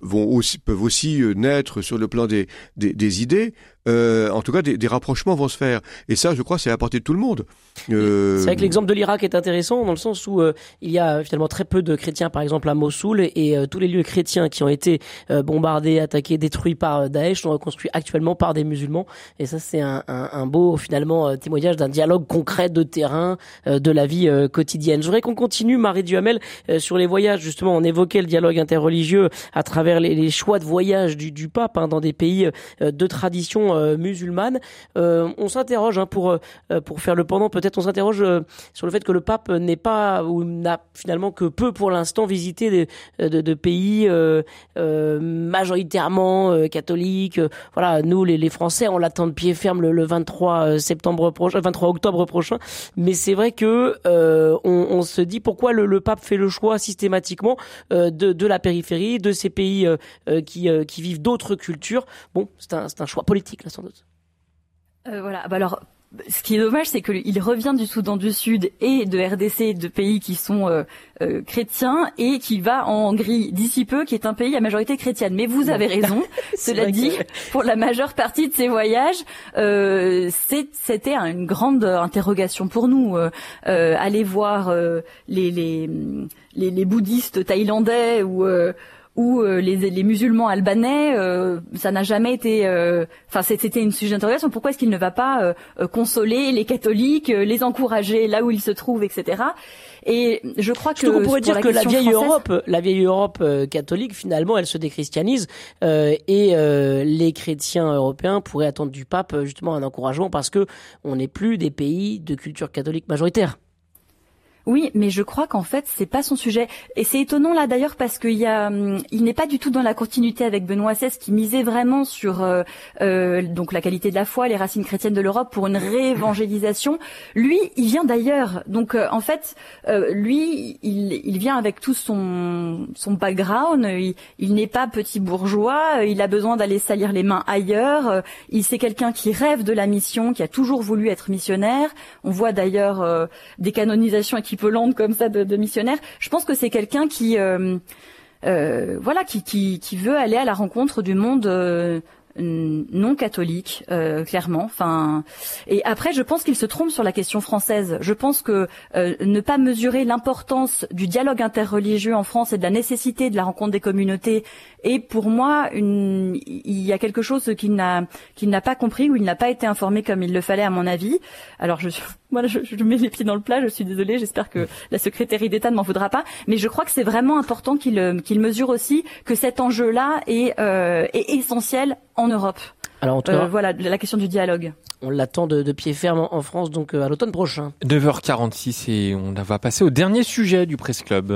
vont aussi, peuvent aussi naître sur le plan des, des, des idées, euh, en tout cas, des, des, rapprochements vont se faire. Et ça, je crois, c'est à portée de tout le monde. Euh... C'est vrai que l'exemple de l'Irak est intéressant dans le sens où euh, il y a finalement très peu de chrétiens, par exemple à Mossoul, et, euh, tous les lieux chrétiens qui ont été euh, bombardés, attaqués, détruits par Daesh sont reconstruits actuellement par des musulmans. Et ça, c'est un, un, un, beau finalement témoignage d'un dialogue concret de terrain, de la vie quotidienne. Je voudrais qu'on continue, Marie Duhamel, sur les voyages. Justement, on évoquait le dialogue interreligieux à travers les, les choix de voyage du, du pape hein, dans des pays de tradition euh, musulmane. Euh, on s'interroge hein, pour euh, pour faire le pendant. Peut-être on s'interroge sur le fait que le pape n'est pas ou n'a finalement que peu pour l'instant visité de, de, pays majoritairement catholiques. voilà, nous les, les Français, on l'attend de pied ferme le, 23 septembre prochain, 23 octobre prochain. Mais c'est vrai que on, se dit pourquoi le, le, pape fait le choix systématiquement de, de la périphérie, de ces pays qui, qui vivent d'autres cultures. Bon, c'est un, un choix politique sans doute. Euh, voilà. Bah alors, ce qui est dommage, c'est qu'il revient du Soudan du Sud et de RDC, de pays qui sont euh, euh, chrétiens, et qui va en Hongrie d'ici peu, qui est un pays à majorité chrétienne. Mais vous avez raison. Cela dit, pour la majeure partie de ces voyages, c'était une grande interrogation pour nous. aller voir les, les, les, les, bouddhistes thaïlandais ou ou euh, les, les, musulmans albanais, euh, ça n'a jamais été, euh, enfin c'était une sujet d'interrogation. Pourquoi est-ce qu'il ne va pas consoler les catholiques, les encourager là où ils se trouvent, etc. Et je crois que on pourrait dire que la vieille Europe, la vieille Europe catholique, finalement, elle se déchristianise et les chrétiens européens pourraient attendre du pape justement un encouragement parce que on n'est plus des pays de culture catholique majoritaire. Oui, mais je crois qu'en fait, c'est pas son sujet. Et c'est étonnant là d'ailleurs parce qu'il y a, hum, il n'est pas du tout dans la continuité avec Benoît XVI qui misait vraiment sur euh, euh, donc la qualité de la foi, les racines chrétiennes de l'Europe pour une réévangélisation. Lui, il vient d'ailleurs. Donc euh, en fait, lui, il, il, vient avec tout son son background. Il, il n'est pas petit bourgeois. Il a besoin d'aller salir les mains ailleurs. Il c'est quelqu'un qui rêve de la mission, qui a toujours voulu être missionnaire. On voit d'ailleurs des canonisations qui peu comme ça de, missionnaire. Je pense que c'est quelqu'un qui euh, euh, voilà qui, veut aller à la rencontre du monde euh, non catholique, euh, clairement. Enfin, et après, je pense qu'il se trompe sur la question française. Je pense que euh, ne pas mesurer l'importance du dialogue interreligieux en France et de la nécessité de la rencontre des communautés est pour moi une. Il y a quelque chose qu'il n'a qu'il n'a pas compris ou il n'a pas été informé comme il le fallait à mon avis. Alors je voilà, je, je, mets les pieds dans le plat. Je suis désolée. J'espère que la secrétaire d'État ne m'en voudra pas. Mais je crois que c'est vraiment important qu'il qu'il mesure aussi que cet enjeu-là est, euh, est essentiel en Europe. Alors, euh, voilà, la question du dialogue. On l'attend de, de, pied ferme en France, donc euh, à l'automne prochain. 9h46 et on va passer au dernier sujet du Presse Club.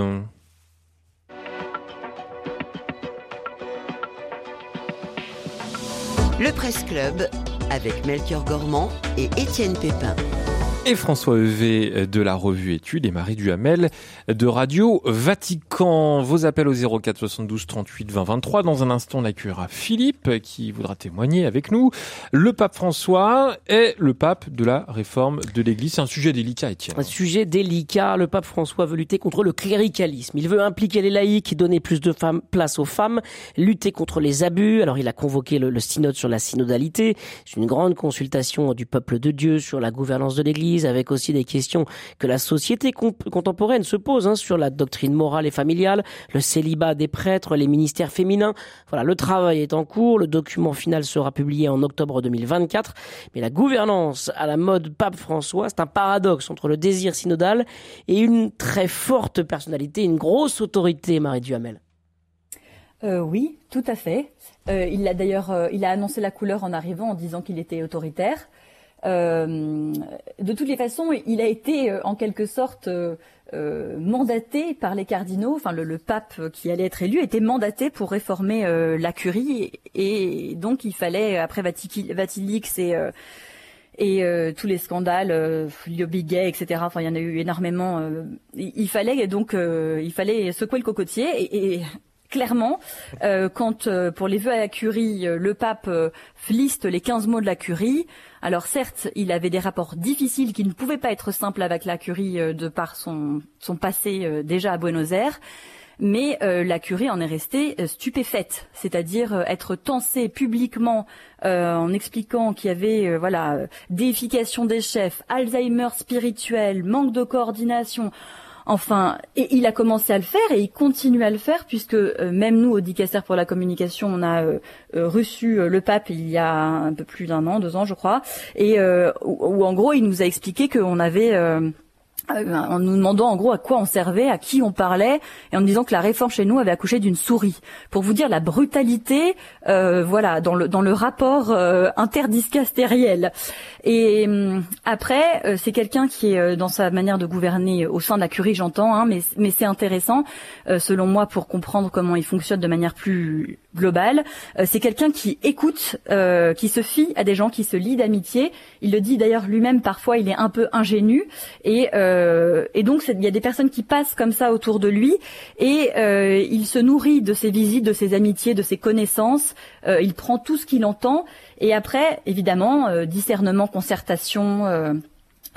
Le Presse Club avec Melchior Gormand et Étienne Pépin et François Evé de la revue Études et Marie Duhamel de Radio Vatican. Vos appels au 04 72 38 20 23. Dans un instant, on accueillera Philippe qui voudra témoigner avec nous. Le pape François est le pape de la réforme de l'Église. C'est un sujet délicat, Étienne. Un sujet délicat. Le pape François veut lutter contre le cléricalisme. Il veut impliquer les laïcs, donner plus de place aux femmes, lutter contre les abus. Alors il a convoqué le synode sur la synodalité. C'est une grande consultation du peuple de Dieu sur la gouvernance de l'Église avec aussi des questions que la société contemporaine se pose hein, sur la doctrine morale et familiale, le célibat des prêtres, les ministères féminins. Voilà, le travail est en cours, le document final sera publié en octobre 2024, mais la gouvernance à la mode pape François, c'est un paradoxe entre le désir synodal et une très forte personnalité, une grosse autorité, Marie Duhamel. Euh, oui, tout à fait. Euh, il a d'ailleurs, euh, il a annoncé la couleur en arrivant en disant qu'il était autoritaire. Euh, de toutes les façons, il a été euh, en quelque sorte euh, mandaté par les cardinaux, enfin le, pape qui allait être élu était mandaté pour réformer la curie et, donc il fallait après Vatilix et et tous les scandales, Liobiguet, etc. Enfin, il y en a eu énormément. il, fallait donc, il fallait secouer le cocotier et clairement, quand pour les vœux à la curie, le pape liste les 15 mots de la curie. Alors certes, il avait des rapports difficiles qui ne pouvaient pas être simples avec la curie de par son, passé déjà à Buenos Aires mais euh, la curée en est restée euh, stupéfaite, c'est-à-dire euh, être tensée publiquement en expliquant qu'il y avait voilà déification des chefs, Alzheimer spirituel, manque de coordination. Enfin, et il a commencé à le faire et il continue à le faire puisque même nous au Dicaster pour la communication, on a reçu le pape il y a un peu plus d'un an, deux ans je crois, et où, en gros il nous a expliqué qu'on avait euh, en nous demandant en gros à quoi on servait, à qui on parlait, et en nous disant que la réforme chez nous avait accouché d'une souris. Pour vous dire la brutalité, euh, voilà, dans le dans le rapport euh, interdiscastériel. Et hum, après, euh, c'est quelqu'un qui est dans sa manière de gouverner au sein de la curie, j'entends, hein, mais mais c'est intéressant, selon moi, pour comprendre comment il fonctionne de manière plus globale. c'est quelqu'un qui écoute, qui se fie à des gens, qui se lie d'amitié. Il le dit d'ailleurs lui-même. Parfois, il est un peu ingénu et euh, et donc il y a des personnes qui passent comme ça autour de lui et euh, il se nourrit de ses visites, de ses amitiés, de ses connaissances. Euh, il prend tout ce qu'il entend et après, évidemment, discernement, concertation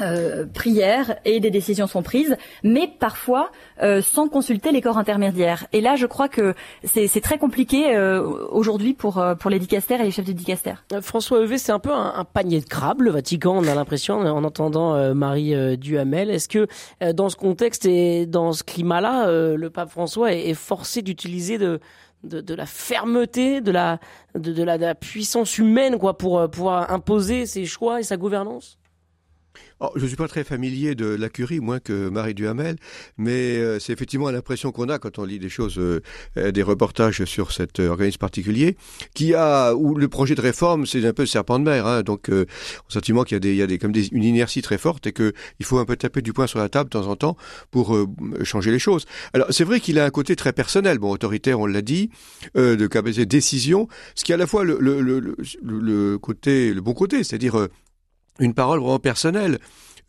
euh, prière et des décisions sont prises, mais parfois euh, sans consulter les corps intermédiaires. Et là, je crois que c'est très compliqué euh, aujourd'hui pour pour les dicastères et les chefs de dicastères. François Evé, c'est un peu un, panier de crabes, le Vatican. On a l'impression, en entendant Marie Duhamel, est-ce que dans ce contexte et dans ce climat-là, le pape François est, forcé d'utiliser de de, de, la fermeté, de la, de, de, la, de la puissance humaine, quoi, pour pouvoir imposer ses choix et sa gouvernance? Oh, je ne suis pas très familier de la curie, moins que Marie Duhamel, mais euh, c'est effectivement l'impression qu'on a quand on lit des choses, euh, euh, des reportages sur cet organisme particulier, qui a où le projet de réforme c'est un peu serpent de mer, hein, donc euh, au sentiment qu'il y a des, il y a des comme des, une inertie très forte et que il faut un peu taper du poing sur la table de temps en temps pour changer les choses. Alors c'est vrai qu'il a un côté très personnel, bon autoritaire, on l'a dit, de capacité de décision, ce qui est à la fois le, le, le, le côté, le bon côté, c'est-à-dire une parole vraiment personnelle.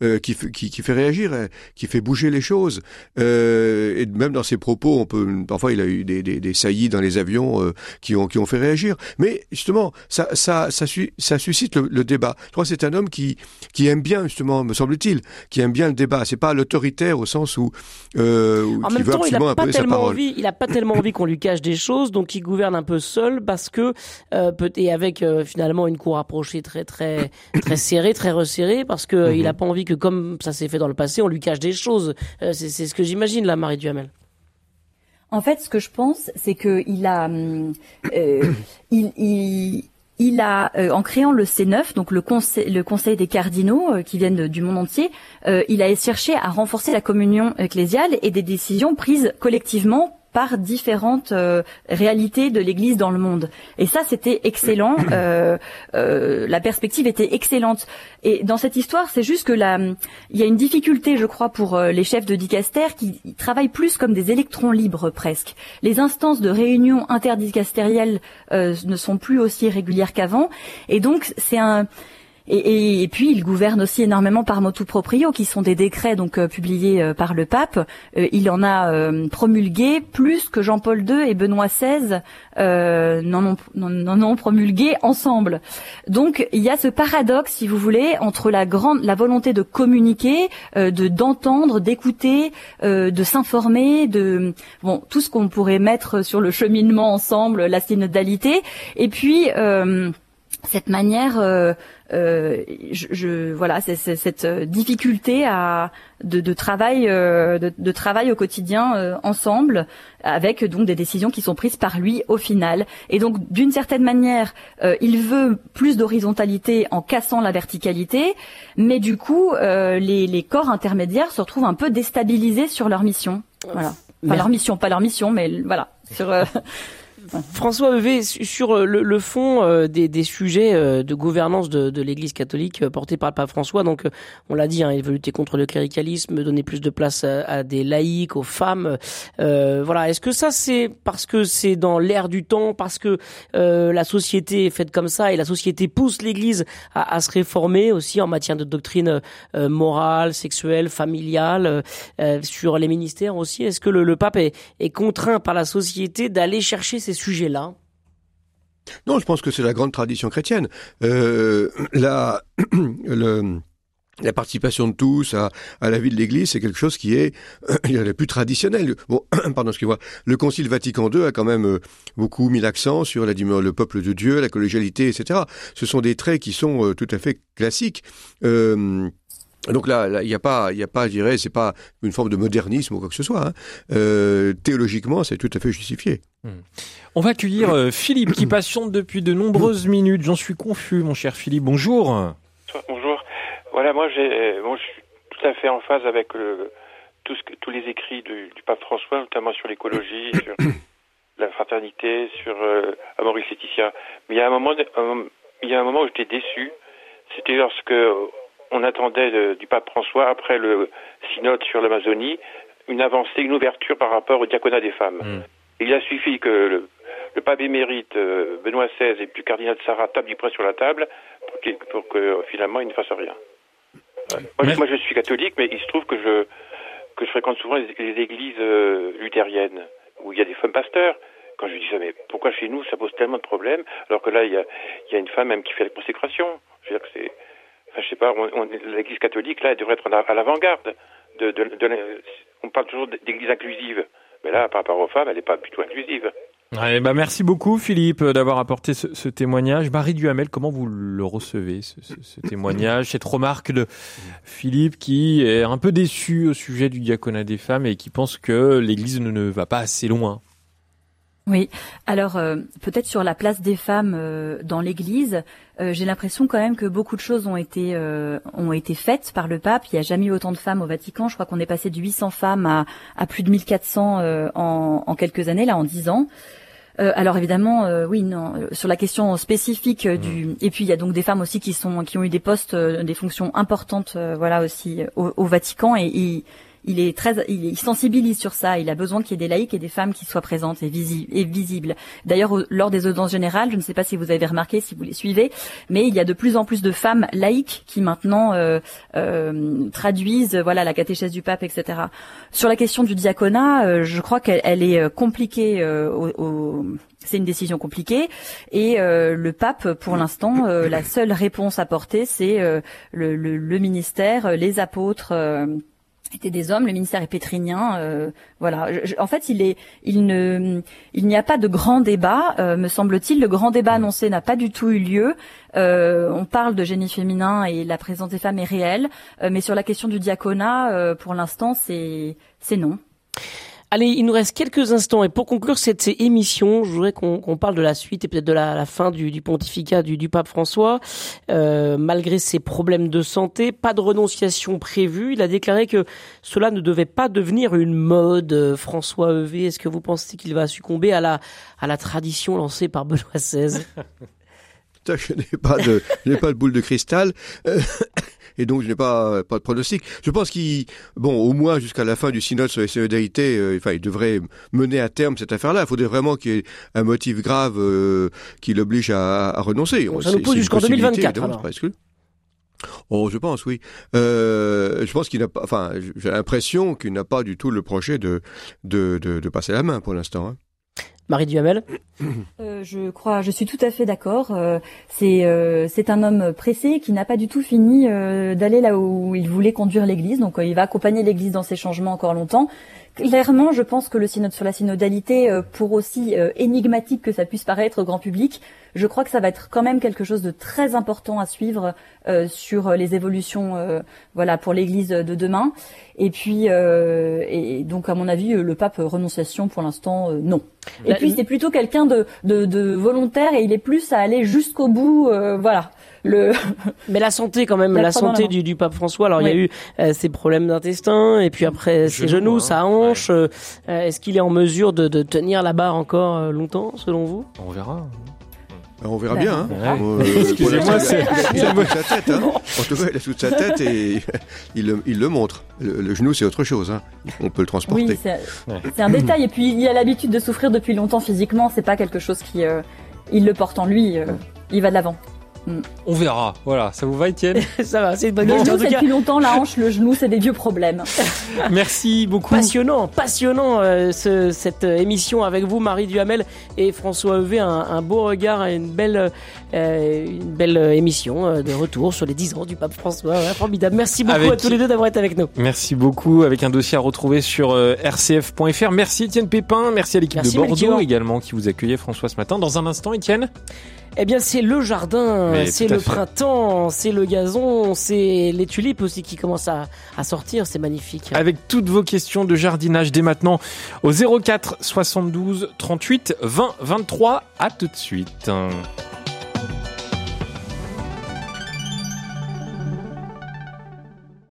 Euh, qui, qui, qui, fait réagir, hein, qui fait bouger les choses. Euh, et même dans ses propos, on peut parfois il a eu des, des, des saillies dans les avions euh, qui ont qui ont fait réagir. Mais justement, ça ça ça, ça suscite le, débat. Je crois que c'est un homme qui qui aime bien justement, me semble-t-il, qui aime bien le débat. C'est pas l'autoritaire au sens où, euh, en même temps, il a pas tellement envie, il a pas tellement envie qu'on lui cache des choses, donc il gouverne un peu seul parce que peut et avec finalement une cour approchée très très très serrée, très resserrée, parce que il a pas envie que comme ça s'est fait dans le passé, on lui cache des choses. Euh, c'est ce que j'imagine là, Marie Duhamel. En fait, ce que je pense, c'est que il a, euh, il, il, a, euh, en créant le C9, donc le conseil, le conseil des cardinaux qui viennent du monde entier, il a cherché à renforcer la communion ecclésiale et des décisions prises collectivement par différentes euh, réalités de l'Église dans le monde. Et ça, c'était excellent. Euh, euh, la perspective était excellente. Et dans cette histoire, c'est juste que là, il y a une difficulté, je crois, pour les chefs de dicaster qui travaillent plus comme des électrons libres presque. Les instances de réunion interdicastérielle ne sont plus aussi régulières qu'avant. Et donc, c'est un et, et, puis il gouverne aussi énormément par motu proprio, qui sont des décrets donc euh, publiés euh, par le pape. Euh, il en a promulgué plus que Jean-Paul II et Benoît XVI n'en ont, ont, promulgué ensemble. Donc il y a ce paradoxe, si vous voulez, entre la grande, la volonté de communiquer, de d'entendre, d'écouter, de s'informer, de bon tout ce qu'on pourrait mettre sur le cheminement ensemble, la synodalité, et puis cette manière, euh, euh, je, voilà, c'est cette difficulté à de, travail, euh, de, travail au quotidien ensemble, avec donc des décisions qui sont prises par lui au final. Et donc, d'une certaine manière, il veut plus d'horizontalité en cassant la verticalité, mais du coup, les, les corps intermédiaires se retrouvent un peu déstabilisés sur leur mission. Voilà, enfin leur mission, pas leur mission, mais voilà sur François Evé, sur le, fond euh, des, sujets euh, de gouvernance de, l'Église catholique euh, portés par le pape François, donc on l'a dit, hein, il veut lutter contre le cléricalisme, donner plus de place à, des laïcs, aux femmes. voilà, est-ce que ça c'est parce que c'est dans l'air du temps, parce que la société est faite comme ça et la société pousse l'Église à, se réformer aussi en matière de doctrine morale, sexuelle, familiale, sur les ministères aussi? Est-ce que le, pape est, est contraint par la société d'aller chercher ces sujets-là Non, je pense que c'est la grande tradition chrétienne. Euh, la, la participation de tous à, la vie de l'Église, c'est quelque chose qui est, il plus traditionnel. Bon, pardon. Le Concile Vatican II a quand même euh, beaucoup mis l'accent sur la, le peuple de Dieu, la collégialité, etc. Ce sont des traits qui sont euh, tout à fait classiques. Euh, donc là, il n'y a pas, il a pas, je dirais, c'est pas une forme de modernisme ou quoi que ce soit. Hein. Euh, théologiquement, c'est tout à fait justifié. Hmm. On va accueillir euh, Philippe qui patiente depuis de nombreuses minutes. J'en suis confus, mon cher Philippe. Bonjour. Bonjour. Voilà, moi, j'ai, bon, je suis tout à fait en phase avec le, tout ce que, tous les écrits du, pape François, notamment sur l'écologie, sur la fraternité, sur euh, Amoris Laetitia. Mais il y a un moment, il y a un moment où j'étais déçu. C'était lorsque on attendait du pape François, après le synode sur l'Amazonie, une avancée, une ouverture par rapport au diaconat des femmes. Hmm. Il a suffi que le, pape émérite euh, Benoît XVI et puis le cardinal Sarah tapent du poing sur la table pour, que finalement il ne fasse rien. Moi, je suis catholique, mais il se trouve que je, que je fréquente souvent les, églises euh, luthériennes, où il y a des femmes pasteurs. Quand je dis ça, mais pourquoi chez nous ça pose tellement de problèmes, alors que là, il y a, il y a une femme même qui fait la consécration. Je veux dire que c'est je sais pas, l'Église catholique, là, elle devrait être à l'avant-garde. De, on parle toujours d'Église inclusive, mais là, par rapport aux femmes, elle n'est pas tout inclusive. bah merci beaucoup Philippe d'avoir apporté ce, témoignage. Marie Duhamel, comment vous le recevez ce, témoignage, cette remarque de Philippe qui est un peu déçu au sujet du diaconat des femmes et qui pense que l'Église ne va pas assez loin? Oui, alors euh, peut-être sur la place des femmes euh, dans l'Église, euh, j'ai l'impression quand même que beaucoup de choses ont été ont été faites par le pape. Il n'y a jamais eu autant de femmes au Vatican. Je crois qu'on est passé de 800 femmes à, à plus de 1400 en, en, quelques années, là en 10 ans. alors évidemment, oui, non. Sur la question spécifique du, et puis il y a donc des femmes aussi qui sont qui ont eu des postes, des fonctions importantes, voilà aussi au, au Vatican et, et il est très, il, sensibilise sur ça. Il a besoin qu'il y ait des laïcs et des femmes qui soient présentes et, visibles. D'ailleurs, lors des audiences générales, je ne sais pas si vous avez remarqué, si vous les suivez, mais il y a de plus en plus de femmes laïques qui maintenant euh, euh, traduisent, voilà, la catéchèse du pape, etc. Sur la question du diaconat, euh, je crois qu'elle est compliquée. Au, c'est une décision compliquée et le pape, pour l'instant, la seule réponse apportée, c'est le, le, le, ministère, les apôtres étaient des hommes, le ministère est pétrinien, euh, voilà. en fait, il est, il ne, il n'y a pas de grand débat, euh, me semble-t-il. Le grand débat annoncé n'a pas du tout eu lieu. Euh, on parle de génie féminin et la présence des femmes est réelle, mais sur la question du diaconat, pour l'instant, c'est, c'est non. Allez, il nous reste quelques instants et pour conclure cette émission, je voudrais qu'on parle de la suite et peut-être de la, fin du, pontificat du, pape François. Euh, malgré ses problèmes de santé, pas de renonciation prévue. Il a déclaré que cela ne devait pas devenir une mode. Euh, François Evé, est-ce que vous pensez qu'il va succomber à la, la tradition lancée par Benoît XVI Je n'ai pas de, pas boule de cristal. Euh, et donc je n'ai pas pas de pronostic. Je pense qu'il, bon, au moins jusqu'à la fin du synode sur les solidarités, euh, enfin, il devrait mener à terme cette affaire-là. Il faudrait vraiment qu'il y ait un motif grave euh, qui l'oblige à, à, renoncer. ça nous pose jusqu'en 2024. Alors. Oh, je pense, oui. Euh, je pense qu'il n'a pas, enfin, j'ai l'impression qu'il n'a pas du tout le projet de, de, de, de passer la main pour l'instant. Hein. Marie Duhamel euh, Je crois, je suis tout à fait d'accord. Euh, c'est euh, c'est un homme pressé qui n'a pas du tout fini euh, d'aller là où il voulait conduire l'Église. Donc il va accompagner l'Église dans ses changements encore longtemps. Clairement, je pense que le synode sur la synodalité, pour aussi énigmatique que ça puisse paraître au grand public, je crois que ça va être quand même quelque chose de très important à suivre sur les évolutions, voilà, pour l'Église de demain. Et puis, et donc à mon avis, le pape renonciation pour l'instant, non. Et puis c'est plutôt quelqu'un de, de, de, volontaire et il est plus à aller jusqu'au bout. Euh, voilà. Le... Mais la santé quand même, la, santé du, du, pape François. Alors il y a eu euh, ses problèmes d'intestin et puis après ses genoux, sa hanche. Euh, est-ce qu'il est en mesure de, de tenir la barre encore longtemps selon vous? On verra. On verra bien. Hein. Excusez-moi, c'est sa tête. Hein. En tout cas, il a sous sa tête et il le, il le montre. Le, genou, c'est autre chose. Hein. On peut le transporter. Oui, c'est un détail. Et puis, il a l'habitude de souffrir depuis longtemps physiquement. C'est pas quelque chose qui, il le porte en lui. il va de l'avant. On verra. Voilà, ça vous va, Étienne Ça va, c'est une bonne question. depuis longtemps, la hanche, le genou, c'est des vieux problèmes. Merci beaucoup. Passionnant, passionnant euh, cette euh, émission avec vous, Marie Duhamel et François Evé. Un, beau regard et une belle, euh, une belle émission de retour sur les 10 ans du pape François. formidable. Merci beaucoup à tous les deux d'avoir été avec nous. Merci beaucoup. Avec un dossier à retrouver sur rcf.fr. Merci Étienne Pépin. Merci à l'équipe de Bordeaux également qui vous accueillait, François, ce matin. Dans un instant, Étienne? Eh bien, c'est le jardin, c'est le printemps, c'est le gazon, c'est les tulipes aussi qui commencent à, à sortir. C'est magnifique. Avec toutes vos questions de jardinage dès maintenant au 04 72 38 20 23. À tout de suite.